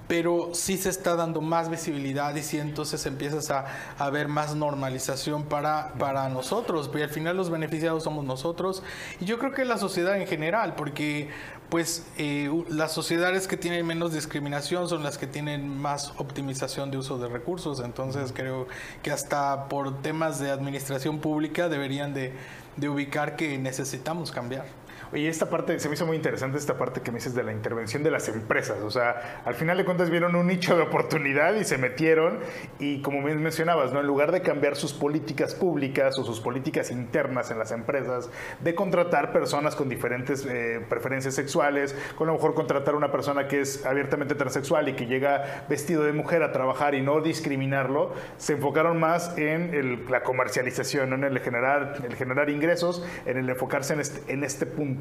pero sí se está dando más visibilidad y sí entonces empiezas a, a ver más normalización para, para nosotros, y al final los beneficiados somos nosotros y yo creo que la sociedad en general, porque pues eh, las sociedades que tienen menos discriminación son las que tienen más optimización de uso de recursos, entonces creo que hasta por temas de administración pública deberían de, de ubicar que necesitamos cambiar. Oye, esta parte, se me hizo muy interesante esta parte que me dices de la intervención de las empresas. O sea, al final de cuentas vieron un nicho de oportunidad y se metieron y como mencionabas, ¿no? En lugar de cambiar sus políticas públicas o sus políticas internas en las empresas, de contratar personas con diferentes eh, preferencias sexuales, con lo mejor contratar una persona que es abiertamente transexual y que llega vestido de mujer a trabajar y no discriminarlo, se enfocaron más en la comercialización, en el generar, el generar ingresos, en el enfocarse en este, en este punto.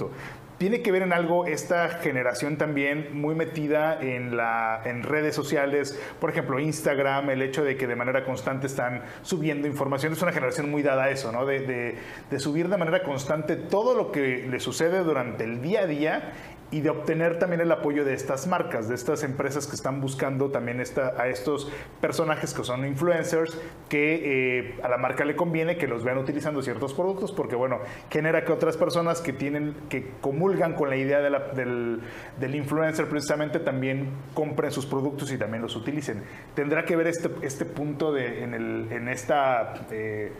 Tiene que ver en algo esta generación también muy metida en, la, en redes sociales, por ejemplo Instagram, el hecho de que de manera constante están subiendo información, es una generación muy dada a eso, ¿no? de, de, de subir de manera constante todo lo que le sucede durante el día a día y de obtener también el apoyo de estas marcas, de estas empresas que están buscando también esta, a estos personajes que son influencers, que eh, a la marca le conviene que los vean utilizando ciertos productos, porque bueno, genera que otras personas que tienen, que comulgan con la idea del, del, influencer precisamente también compren sus productos y también los utilicen. Tendrá que ver este, este punto de, en, el, en esta... Eh,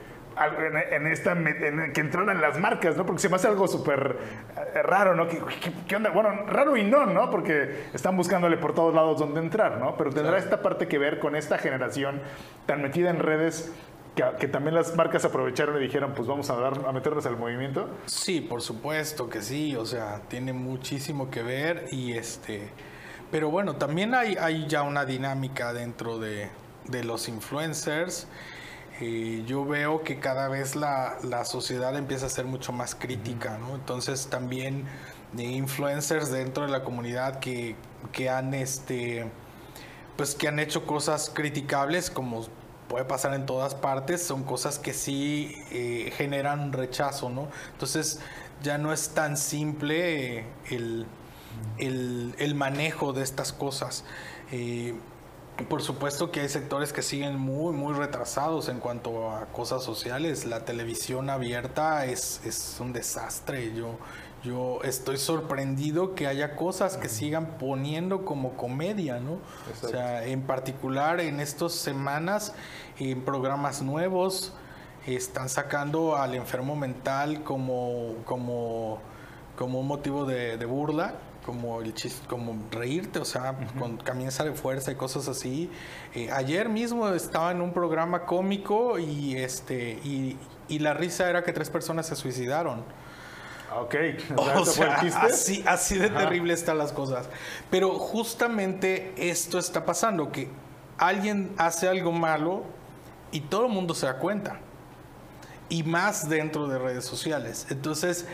en, esta en, que entraran las marcas, ¿no? Porque se me hace algo súper eh, raro, ¿no? ¿Qué, onda? Bueno, raro y no, ¿no? Porque están buscándole por todos lados donde entrar, ¿no? Pero tendrá esta parte que ver con esta generación tan metida en redes que, también las marcas aprovecharon y dijeron, pues vamos a, dar, a meternos al movimiento? Sí, por supuesto que sí, o sea, tiene muchísimo que ver y este... Pero bueno, también hay, hay ya una dinámica dentro de, de los influencers eh, yo veo que cada vez la, la, sociedad empieza a ser mucho más crítica, ¿no? Entonces también de influencers dentro de la comunidad que, que han este pues que han hecho cosas criticables como puede pasar en todas partes, son cosas que sí eh, generan rechazo, ¿no? Entonces ya no es tan simple eh, el, el, el, manejo de estas cosas. Eh, por supuesto que hay sectores que siguen muy, muy retrasados en cuanto a cosas sociales. La televisión abierta es, es un desastre. Yo, yo estoy sorprendido que haya cosas que sigan poniendo como comedia, ¿no? O sea, en particular en estas semanas, en programas nuevos, están sacando al enfermo mental como, como, como un motivo de, de burla como el chiste, como reírte, o sea, con camisa de fuerza y cosas así. Eh, ayer mismo estaba en un programa cómico y este y, la risa era que tres personas se suicidaron. Ok, o sea, así, así de terrible están las cosas. Pero justamente esto está pasando, que alguien hace algo malo y todo el mundo se da cuenta. Y más dentro de redes sociales. Entonces,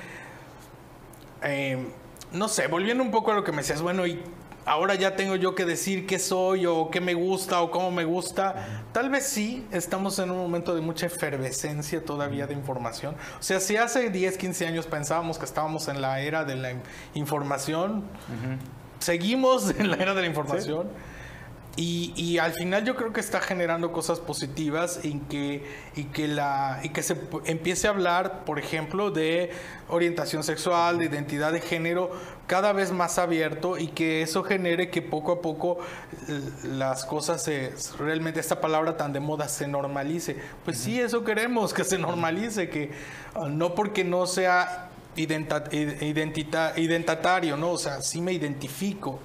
eh, no sé, volviendo un poco a lo que me decías, bueno, y ahora ya tengo yo que decir qué soy o qué me gusta o cómo me gusta. Tal vez sí, estamos en un momento de mucha efervescencia todavía de información. O sea, si hace 10, 15 años pensábamos que estábamos en la era de la información, seguimos en la era de la información. Y, al final yo creo que está generando cosas positivas en que, y, que la, y que se empiece a hablar, por ejemplo, de orientación sexual, de identidad de género, cada vez más abierto y que eso genere que poco a poco las cosas, se, realmente esta palabra tan de moda, se normalice. Pues sí, eso queremos, que se normalice, que ah, no porque no sea identitario, ¿no? O sea, sí me identifico,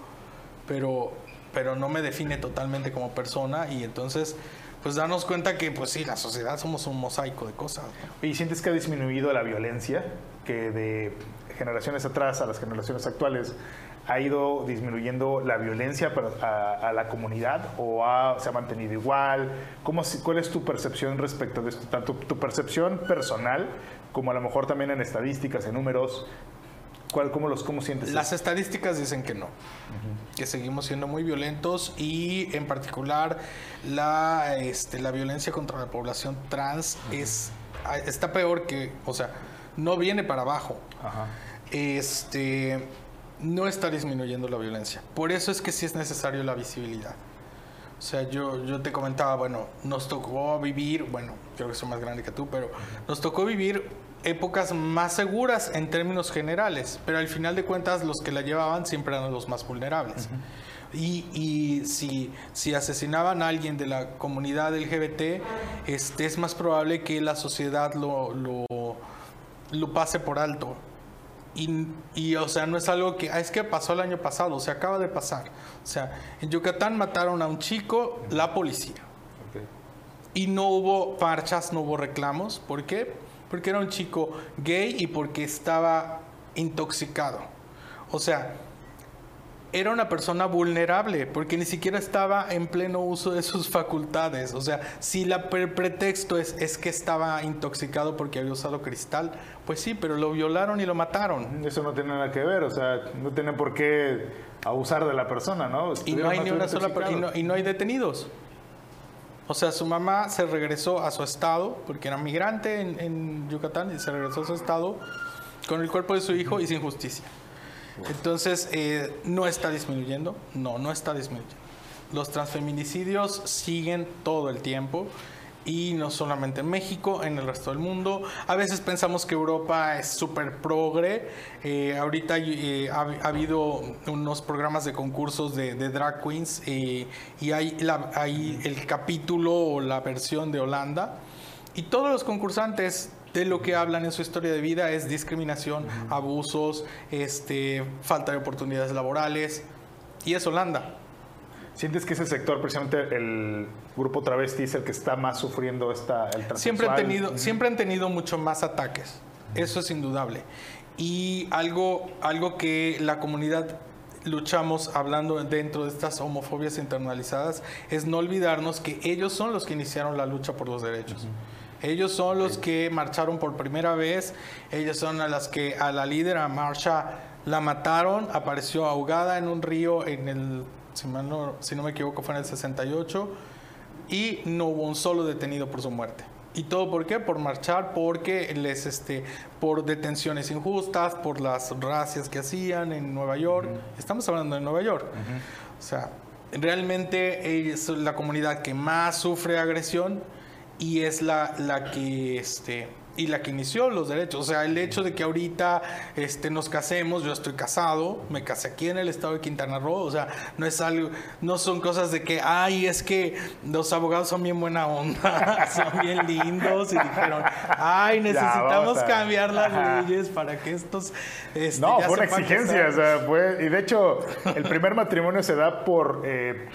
pero pero no me define totalmente como persona y entonces pues darnos cuenta que pues sí, la sociedad somos un mosaico de cosas. ¿Y sientes que ha disminuido la violencia que de generaciones atrás a las generaciones actuales ha ido disminuyendo la violencia a, la comunidad o se ha mantenido igual? ¿Cómo, ¿Cuál es tu percepción respecto de esto? Tanto tu percepción personal como a lo mejor también en estadísticas, en números, ¿Cuál, cómo, los, ¿Cómo sientes? Las estadísticas dicen que no, que seguimos siendo muy violentos y en particular la, este, la violencia contra la población trans es, está peor que, o sea, no viene para abajo. Este, no está disminuyendo la violencia. Por eso es que sí es necesario la visibilidad. O sea, yo, yo te comentaba, bueno, nos tocó vivir, bueno, creo que soy más grande que tú, pero nos tocó vivir épocas más seguras en términos generales, pero al final de cuentas los que la llevaban siempre eran los más vulnerables. Y, y si, si, asesinaban a alguien de la comunidad LGBT, este, es más probable que la sociedad lo, lo, lo pase por alto. Y, y, o sea, no es algo que, ah, es que pasó el año pasado, o sea, acaba de pasar. O sea, en Yucatán mataron a un chico, la policía. Y no hubo marchas, no hubo reclamos. ¿Por qué? Porque era un chico gay y porque estaba intoxicado. O sea, era una persona vulnerable porque ni siquiera estaba en pleno uso de sus facultades. O sea, si la el pretexto es, es que estaba intoxicado porque había usado cristal, pues sí, pero lo violaron y lo mataron. Eso no tiene nada que ver, o sea, no tienen por qué abusar de la persona, ¿no? Y no hay ni una sola y no hay detenidos. O sea, su mamá se regresó a su estado, porque era migrante en, Yucatán, y se regresó a su estado con el cuerpo de su hijo y sin justicia. Entonces, eh, no está disminuyendo, no, no está disminuyendo. Los transfeminicidios siguen todo el tiempo y no solamente en México, en el resto del mundo. A veces pensamos que Europa es súper progre. Eh, ahorita eh, ha, habido unos programas de concursos de, drag queens eh, y hay, la, hay el capítulo o la versión de Holanda. Y todos los concursantes de lo que hablan en su historia de vida es discriminación, abusos, este, falta de oportunidades laborales. Y es Holanda. ¿Sientes que ese sector, precisamente el grupo travesti, es el que está más sufriendo esta, el siempre han tenido Siempre han tenido mucho más ataques, eso es indudable. Y algo, algo que la comunidad luchamos hablando dentro de estas homofobias internalizadas es no olvidarnos que ellos son los que iniciaron la lucha por los derechos. Ellos son los que marcharon por primera vez, ellos son a las que a la líder, a Marsha, la mataron, apareció ahogada en un río en el si, no, si no me equivoco fue en el 68, y no hubo un solo detenido por su muerte. ¿Y todo por qué? Por marchar, porque les, este, por detenciones injustas, por las racias que hacían en Nueva York. Estamos hablando de Nueva York. O sea, realmente es la comunidad que más sufre agresión y es la, la que este, y la que inició los derechos. O sea, el hecho de que ahorita este, nos casemos, yo estoy casado, me casé aquí en el estado de Quintana Roo, o sea, no es algo, no son cosas de que, ay, es que los abogados son bien buena onda, son bien lindos y dijeron, ay, necesitamos cambiar las leyes para que estos... Este, no, fue una exigencia, o sea, fue, y de hecho, el primer matrimonio se da por... Eh,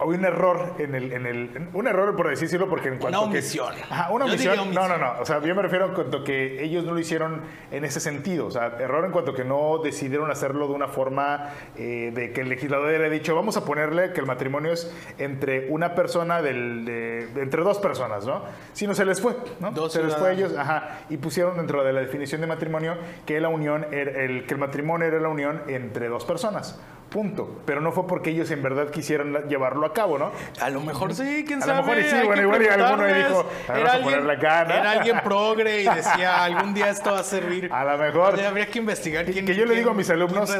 hay un error en el, en el, un error por decirlo porque en cuanto una omisión. Que, ajá, una omisión, no, no, no, o sea, yo me refiero en cuanto que ellos no lo hicieron en ese sentido, o sea, error en cuanto que no decidieron hacerlo de una forma eh, de que el legislador le ha dicho, vamos a ponerle que el matrimonio es entre una persona del, de, entre dos personas, ¿no? Si no se les fue, ¿no? Dos se les fue a ellos, ajá, y pusieron dentro de la definición de matrimonio que la unión, el, que el matrimonio era la unión entre dos personas. Punto. Pero no fue porque ellos en verdad quisieran llevarlo a cabo, ¿no? A lo mejor sí, quién sabe. A lo mejor sí, bueno, igual alguno dijo, era alguien, la Era alguien progre y decía, algún día esto va a servir. A lo mejor. habría que investigar quién Que yo le digo a mis alumnos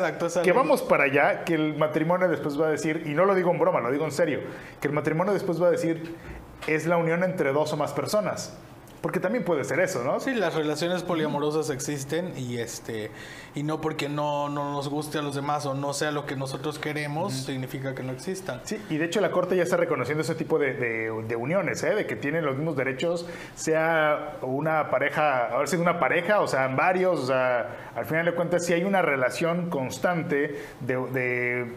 que vamos para allá, que el matrimonio después va a decir, y no lo digo en broma, lo digo en serio, que el matrimonio después va a decir, es la unión entre dos o más personas. Porque también puede ser eso, ¿no? Sí, las relaciones poliamorosas existen y este y no porque no, no nos guste a los demás o no sea lo que nosotros queremos, significa que no existan. Sí, y de hecho la Corte ya está reconociendo ese tipo de, de, uniones, ¿eh? de que tienen los mismos derechos, sea una pareja, a ver si una pareja, o sea, varios, o sea, al final de cuentas, si hay una relación constante de, de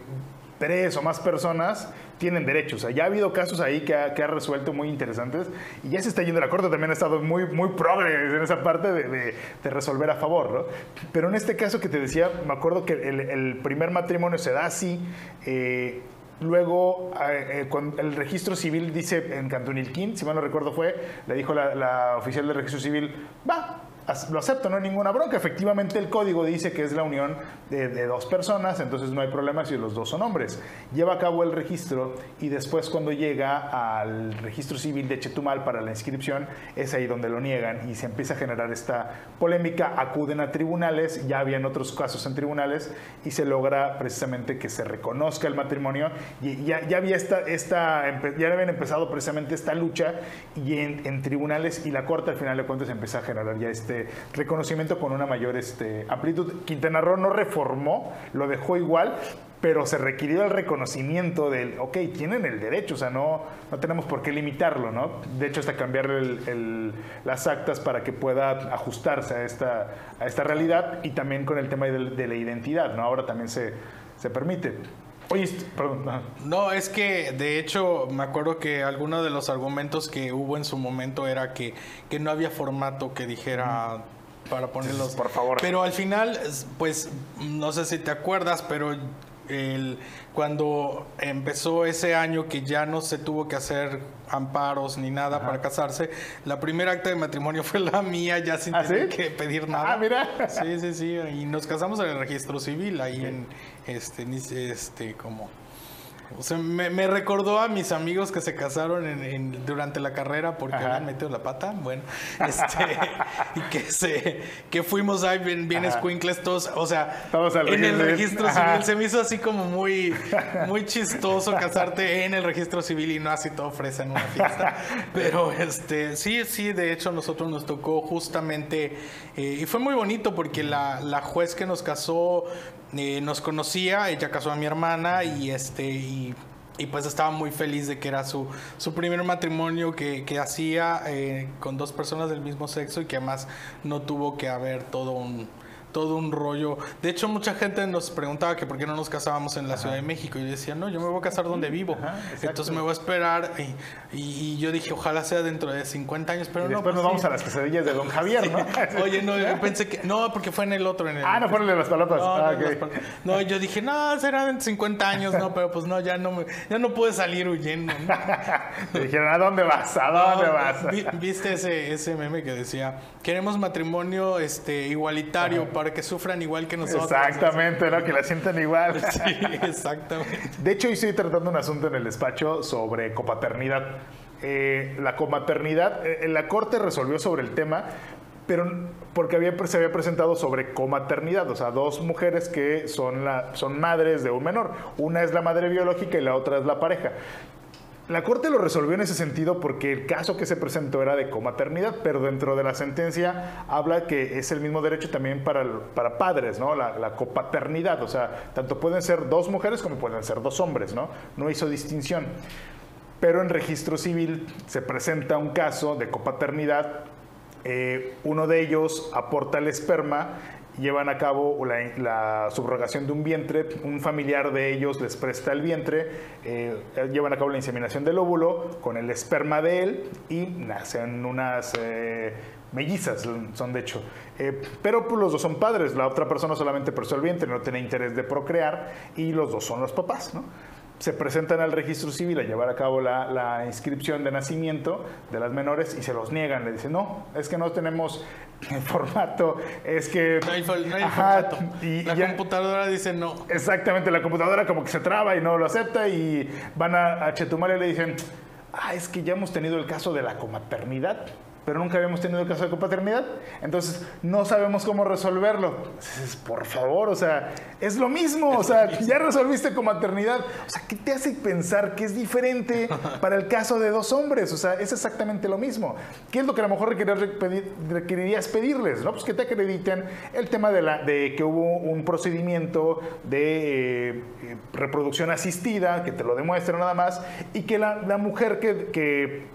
tres o más personas tienen derechos. O sea, ya ha habido casos ahí que ha, que ha, resuelto muy interesantes y ya se está yendo la corte. También ha estado muy, muy progres en esa parte de, resolver a favor. ¿no? Pero en este caso que te decía, me acuerdo que el, el primer matrimonio se da así. Eh, Luego, eh, eh, cuando el registro civil dice en Cantunilquín, si mal no recuerdo fue, le dijo la, la oficial del registro civil, va, lo acepto, no hay ninguna bronca. Efectivamente, el código dice que es la unión de, dos personas, entonces no hay problema si los dos son hombres. Lleva a cabo el registro y después cuando llega al registro civil de Chetumal para la inscripción, es ahí donde lo niegan y se empieza a generar esta polémica. Acuden a tribunales, ya habían otros casos en tribunales y se logra precisamente que se reconozca el matrimonio. Y ya, ya había esta, esta, ya habían empezado precisamente esta lucha y en, en tribunales y la corte al final de cuentas empieza a generar ya este este, reconocimiento con una mayor este, amplitud. Quintana Roo no reformó, lo dejó igual, pero se requirió el reconocimiento del, ok, tienen el derecho, o sea, no, no tenemos por qué limitarlo, ¿no? De hecho, hasta cambiar las actas para que pueda ajustarse a esta, a esta realidad y también con el tema de, la identidad, ¿no? Ahora también se, se permite. Oye, perdón. No, es que de hecho me acuerdo que alguno de los argumentos que hubo en su momento era que, que no había formato que dijera para ponerlos. Por favor. Pero al final, pues, no sé si te acuerdas, pero el, cuando empezó ese año que ya no se tuvo que hacer amparos ni nada para casarse, la primera acta de matrimonio fue la mía, ya sin ¿Ah, tener que pedir nada. Ah, mira. Sí, sí, sí. Y nos casamos en el registro civil, ahí en este, este, como o sea, me, recordó a mis amigos que se casaron en, durante la carrera porque habían metido la pata. Bueno, este, y que se que fuimos ahí bien, bien todos. O sea, en el registro civil se me hizo así como muy, muy chistoso casarte en el registro civil y no así todo fresa en una fiesta. Pero este, sí, sí, de hecho, nosotros nos tocó justamente. Eh, y fue muy bonito porque la, la juez que nos casó eh, nos conocía, ella casó a mi hermana y este y, pues estaba muy feliz de que era su, su primer matrimonio que, que hacía eh, con dos personas del mismo sexo y que además no tuvo que haber todo un todo un rollo. De hecho, mucha gente nos preguntaba que por qué no nos casábamos en la Ciudad de México. Y yo decía, no, yo me voy a casar donde vivo. Entonces me voy a esperar. Y, yo dije, ojalá sea dentro de 50 años, pero y no. Después nos pues vamos a las quesadillas de Don Javier, ¿no? Oye, no, yo pensé que. No, porque fue en el otro. En el, ah, no fueron de las palopas. No, ah, no, yo dije, no, será en 50 años, no, pero pues no, ya no, me, ya no pude salir huyendo. Dijeron, ¿a dónde vas? ¿A dónde vas? ¿Viste ese, ese meme que decía, queremos matrimonio este, igualitario para que sufran igual que nosotros. Exactamente, ¿no? Que la sientan igual. Sí, exactamente. De hecho, hoy estoy tratando un asunto en el despacho sobre copaternidad. Eh, la comaternidad, eh, la Corte resolvió sobre el tema, pero porque había, se había presentado sobre comaternidad, o sea, dos mujeres que son, la, son madres de un menor. Una es la madre biológica y la otra es la pareja. La Corte lo resolvió en ese sentido porque el caso que se presentó era de comaternidad, pero dentro de la sentencia habla que es el mismo derecho también para, para padres, ¿no? La, copaternidad, o sea, tanto pueden ser dos mujeres como pueden ser dos hombres, ¿no? No hizo distinción. Pero en registro civil se presenta un caso de copaternidad, eh, uno de ellos aporta el esperma llevan a cabo la, subrogación de un vientre, un familiar de ellos les presta el vientre, eh, llevan a cabo la inseminación del óvulo con el esperma de él y nacen unas eh, mellizas, son de hecho. Eh, pero pues, los dos son padres, la otra persona solamente prestó el vientre, no tiene interés de procrear y los dos son los papás. ¿no? Se presentan al registro civil a llevar a cabo la, inscripción de nacimiento de las menores y se los niegan. Le dicen, no, es que no tenemos el formato, es que... No hay, formato. Y, la computadora dice no. Exactamente, la computadora como que se traba y no lo acepta y van a, a Chetumal y le dicen, ah, es que ya hemos tenido el caso de la comaternidad pero nunca habíamos tenido el caso de copaternidad, entonces no sabemos cómo resolverlo. por favor, o sea, es lo mismo, o sea, ya resolviste comaternidad, o sea, ¿qué te hace pensar que es diferente para el caso de dos hombres? O sea, es exactamente lo mismo. ¿Qué es lo que a lo mejor requerirías pedirles? ¿no? Pues que te acrediten el tema de, la, de que hubo un procedimiento de eh, reproducción asistida, que te lo demuestre nada más, y que la, mujer que, que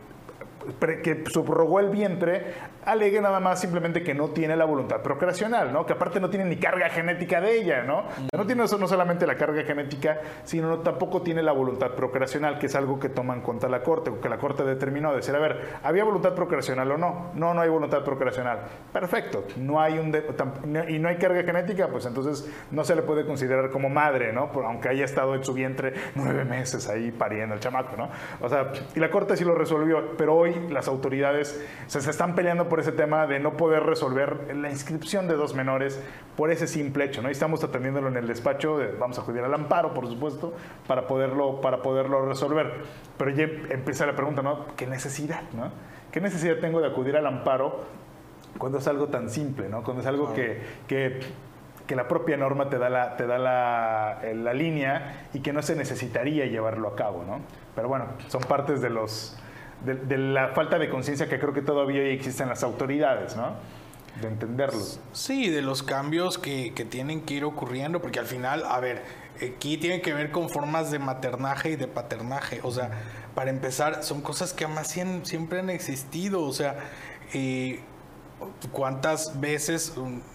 que subrogó el vientre alegue nada más simplemente que no tiene la voluntad procreacional, ¿no? Que aparte no tiene ni carga genética de ella, ¿no? No tiene no solamente la carga genética, sino tampoco tiene la voluntad procreacional, que es algo que toma en cuenta la Corte, o que la Corte determinó, decir, a ver, ¿había voluntad procreacional o no? No, no hay voluntad procreacional. Perfecto, no hay un y no hay carga genética, pues entonces no se le puede considerar como madre, ¿no? aunque haya estado en su vientre nueve meses ahí pariendo el chamaco, ¿no? O sea, y la Corte sí lo resolvió, pero hoy las autoridades se están peleando por ese tema de no poder resolver la inscripción de dos menores por ese simple hecho, ¿no? Y estamos atendiéndolo en el despacho, vamos a acudir al amparo, por supuesto, para poderlo, para poderlo resolver. Pero ya empieza la pregunta, ¿no? ¿Qué necesidad, ¿no? ¿Qué necesidad tengo de acudir al amparo cuando es algo tan simple, ¿no? Cuando es algo que, que, que, la propia norma te da, la, te da la, la línea y que no se necesitaría llevarlo a cabo, ¿no? Pero bueno, son partes de los de, la falta de conciencia que creo que todavía existe en las autoridades, ¿no? De entenderlo. Sí, de los cambios que, que, tienen que ir ocurriendo, porque al final, a ver, aquí tiene que ver con formas de maternaje y de paternaje. O sea, para empezar, son cosas que además siempre han existido. O sea, eh, cuántas veces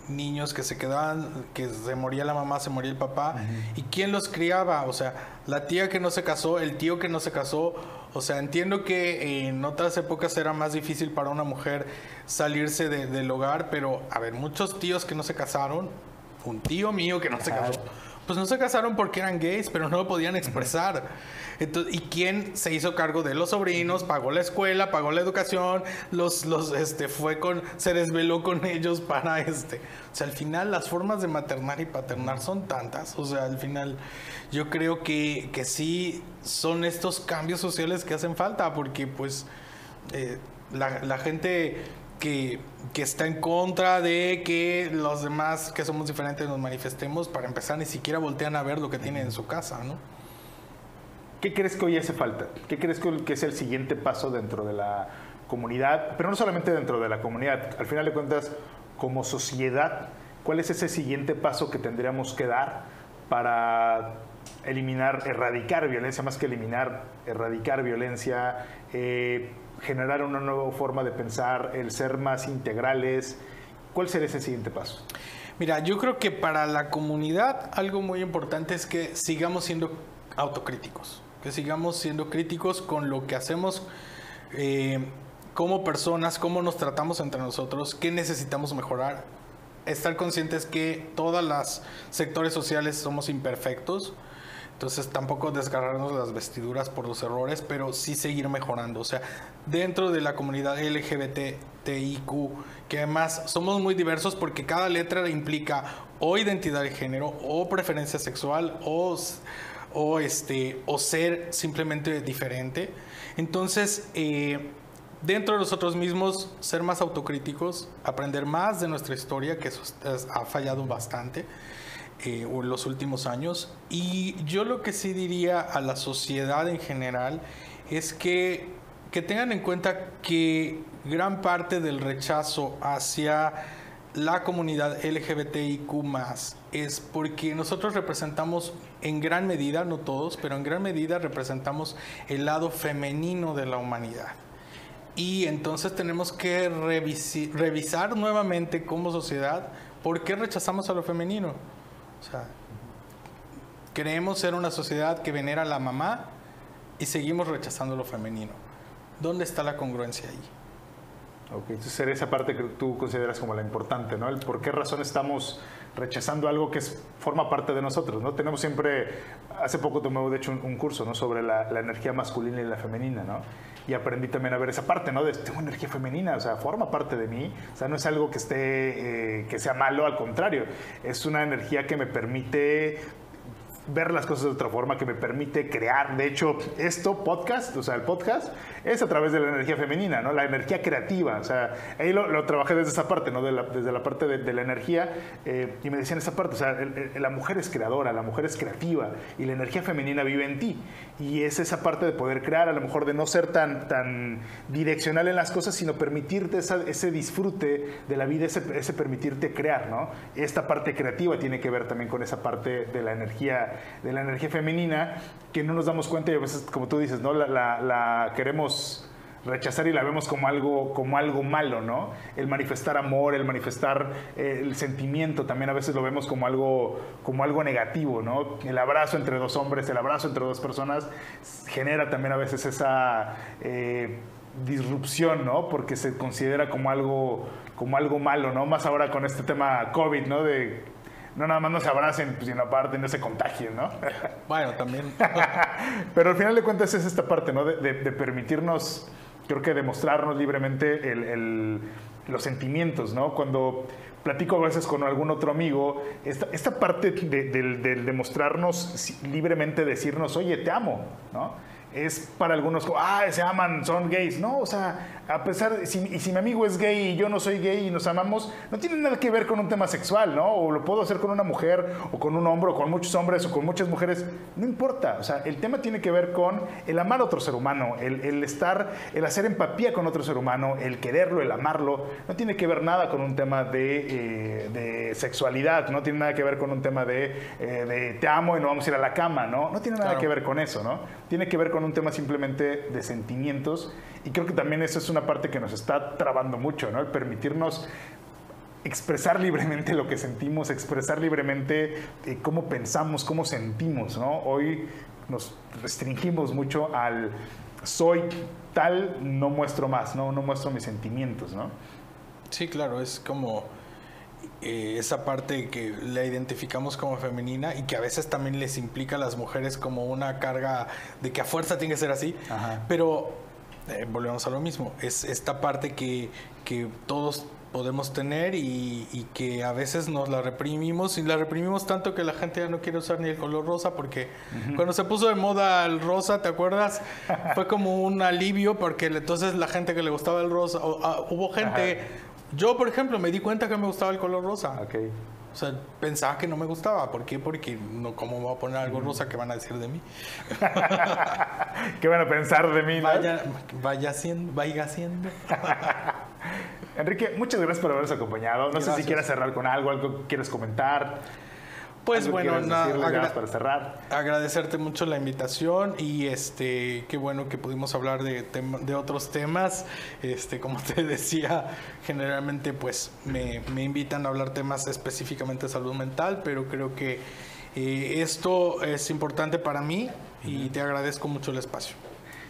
niños que se quedaban, que se moría la mamá, se moría el papá, y quién los criaba, o sea, la tía que no se casó, el tío que no se casó, o sea, entiendo que en otras épocas era más difícil para una mujer salirse del hogar, pero a ver, muchos tíos que no se casaron, un tío mío que no se casó, pues no se casaron porque eran gays, pero no lo podían expresar. Entonces, ¿Y quién se hizo cargo de los sobrinos? Pagó la escuela, pagó la educación, los, los, este, fue con, se desveló con ellos para este. O sea, al final las formas de maternar y paternar son tantas. O sea, al final yo creo que, que sí son estos cambios sociales que hacen falta, porque pues eh, la, la gente que, está en contra de que los demás que somos diferentes nos manifestemos, para empezar ni siquiera voltean a ver lo que tienen en su casa, ¿no? ¿Qué crees que hoy hace falta? ¿Qué crees que es el siguiente paso dentro de la comunidad? Pero no solamente dentro de la comunidad, al final de cuentas, como sociedad, ¿cuál es ese siguiente paso que tendríamos que dar para eliminar, erradicar violencia, más que eliminar, erradicar violencia, eh, generar una nueva forma de pensar, el ser más integrales? ¿Cuál sería ese siguiente paso? Mira, yo creo que para la comunidad algo muy importante es que sigamos siendo autocríticos que sigamos siendo críticos con lo que hacemos eh, como personas, cómo nos tratamos entre nosotros, qué necesitamos mejorar, estar conscientes que todas las sectores sociales somos imperfectos, entonces tampoco desgarrarnos las vestiduras por los errores, pero sí seguir mejorando. O sea, dentro de la comunidad LGBTIQ, que además somos muy diversos porque cada letra implica o identidad de género, o preferencia sexual, o o, este, o ser simplemente diferente. Entonces, eh, dentro de nosotros mismos, ser más autocríticos, aprender más de nuestra historia, que eso ha fallado bastante eh, en los últimos años. Y yo lo que sí diría a la sociedad en general es que, que tengan en cuenta que gran parte del rechazo hacia la comunidad LGBTIQ es porque nosotros representamos en gran medida, no todos, pero en gran medida representamos el lado femenino de la humanidad. Y entonces tenemos que revisar nuevamente como sociedad por qué rechazamos a lo femenino. O sea, creemos ser una sociedad que venera a la mamá y seguimos rechazando lo femenino. ¿Dónde está la congruencia ahí? Ok, entonces sería esa parte que tú consideras como la importante, ¿no? El por qué razón estamos rechazando algo que forma parte de nosotros, ¿no? Tenemos siempre, hace poco tomé de hecho un, curso, ¿no? Sobre la, energía masculina y la femenina, ¿no? Y aprendí también a ver esa parte, ¿no? De, tengo energía femenina, o sea, forma parte de mí, o sea, no es algo que esté, eh, que sea malo, al contrario, es una energía que me permite ver las cosas de otra forma, que me permite crear. De hecho, esto, podcast, o sea, el podcast, es a través de la energía femenina, ¿no? La energía creativa. O sea, ahí lo, trabajé desde esa parte, ¿no? desde la parte de, la energía. Eh, y me decían esa parte, o sea, la mujer es creadora, la mujer es creativa y la energía femenina vive en ti. Y es esa parte de poder crear, a lo mejor de no ser tan, tan direccional en las cosas, sino permitirte ese disfrute de la vida, ese, ese permitirte crear, ¿no? Esta parte creativa tiene que ver también con esa parte de la energía de la energía femenina que no nos damos cuenta y a veces, como tú dices, ¿no? la, queremos rechazar y la vemos como algo, como algo malo, ¿no? El manifestar amor, el manifestar eh, el sentimiento, también a veces lo vemos como algo, como algo negativo, ¿no? El abrazo entre dos hombres, el abrazo entre dos personas genera también a veces esa eh, disrupción, ¿no? Porque se considera como algo, como algo malo, ¿no? Más ahora con este tema COVID, ¿no? De no nada más no se abracen, pues, sino aparte no se contagien, ¿no? Bueno, también. Pero al final de cuentas es esta parte, ¿no? De, permitirnos, creo que demostrarnos libremente el, los sentimientos, ¿no? Cuando platico a veces con algún otro amigo, esta, esta parte del de, demostrarnos libremente, decirnos, oye, te amo, ¿no? Es para algunos, ah, se aman, son gays. No, o sea, a pesar, de, si, y si mi amigo es gay y yo no soy gay y nos amamos, no tiene nada que ver con un tema sexual, ¿no? O lo puedo hacer con una mujer, o con un hombre, o con muchos hombres, o con muchas mujeres, no importa. O sea, el tema tiene que ver con el amar a otro ser humano, el, estar, el hacer empatía con otro ser humano, el quererlo, el amarlo, no tiene que ver nada con un tema de, eh, sexualidad, no tiene nada que ver con un tema de, eh, de, te amo y no vamos a ir a la cama, ¿no? No tiene nada que ver con eso, ¿no? Tiene que ver con un tema simplemente de sentimientos y creo que también eso es una parte que nos está trabando mucho, ¿no? El permitirnos expresar libremente lo que sentimos, expresar libremente eh, cómo pensamos, cómo sentimos, ¿no? Hoy nos restringimos mucho al soy tal, no muestro más, ¿no? No muestro mis sentimientos, ¿no? Sí, claro, es como eh, esa parte que la identificamos como femenina y que a veces también les implica a las mujeres como una carga de que a fuerza tiene que ser así, pero eh, volvemos a lo mismo, es esta parte que, que todos podemos tener y, que a veces nos la reprimimos y la reprimimos tanto que la gente ya no quiere usar ni el color rosa porque cuando se puso de moda el rosa, ¿te acuerdas? Fue como un alivio porque entonces la gente que le gustaba el rosa, ah, hubo gente, yo por ejemplo me di cuenta que me gustaba el color rosa. Okay. O sea, pensaba que no me gustaba. ¿Por qué? Porque no, ¿cómo me voy a poner algo rosa que van a decir de mí? ¿Qué van a pensar de mí? Vaya, vaya siendo, vaya siendo. Enrique, muchas gracias por habernos acompañado. No sé si quieres cerrar con algo, algo que quieres comentar. Pues bueno, para cerrar. agradecerte mucho la invitación y este qué bueno que pudimos hablar de, de otros temas. Este, como te decía, generalmente pues me, me, invitan a hablar temas específicamente de salud mental, pero creo que eh, esto es importante para mí y te agradezco mucho el espacio.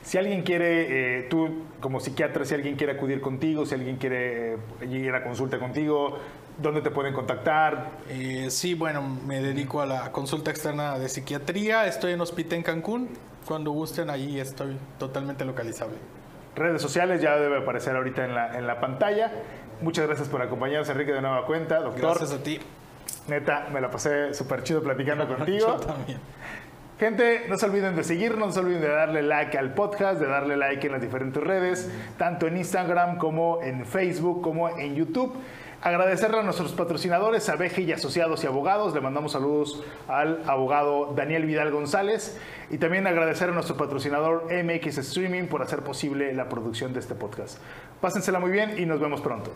Si alguien quiere, eh, tú como psiquiatra, si alguien quiere acudir contigo, si alguien quiere eh, ir a consulta contigo, ¿Dónde te pueden contactar? Eh, sí, bueno, me dedico a la consulta externa de psiquiatría. Estoy en hospital en Cancún. Cuando gusten, ahí estoy totalmente localizable. Redes sociales ya debe aparecer ahorita en la, en la pantalla. Muchas gracias por acompañarnos, Enrique, de nueva cuenta. Doctor. Gracias a ti. Neta, me la pasé súper chido platicando contigo. Yo también. Gente, no se olviden de seguirnos, no se olviden de darle like al podcast, de darle like en las diferentes redes, tanto en Instagram como en Facebook, como en YouTube. Agradecerle a nuestros patrocinadores, a y Asociados y Abogados. Le mandamos saludos al abogado Daniel Vidal González. Y también agradecer a nuestro patrocinador MX Streaming por hacer posible la producción de este podcast. Pásensela muy bien y nos vemos pronto.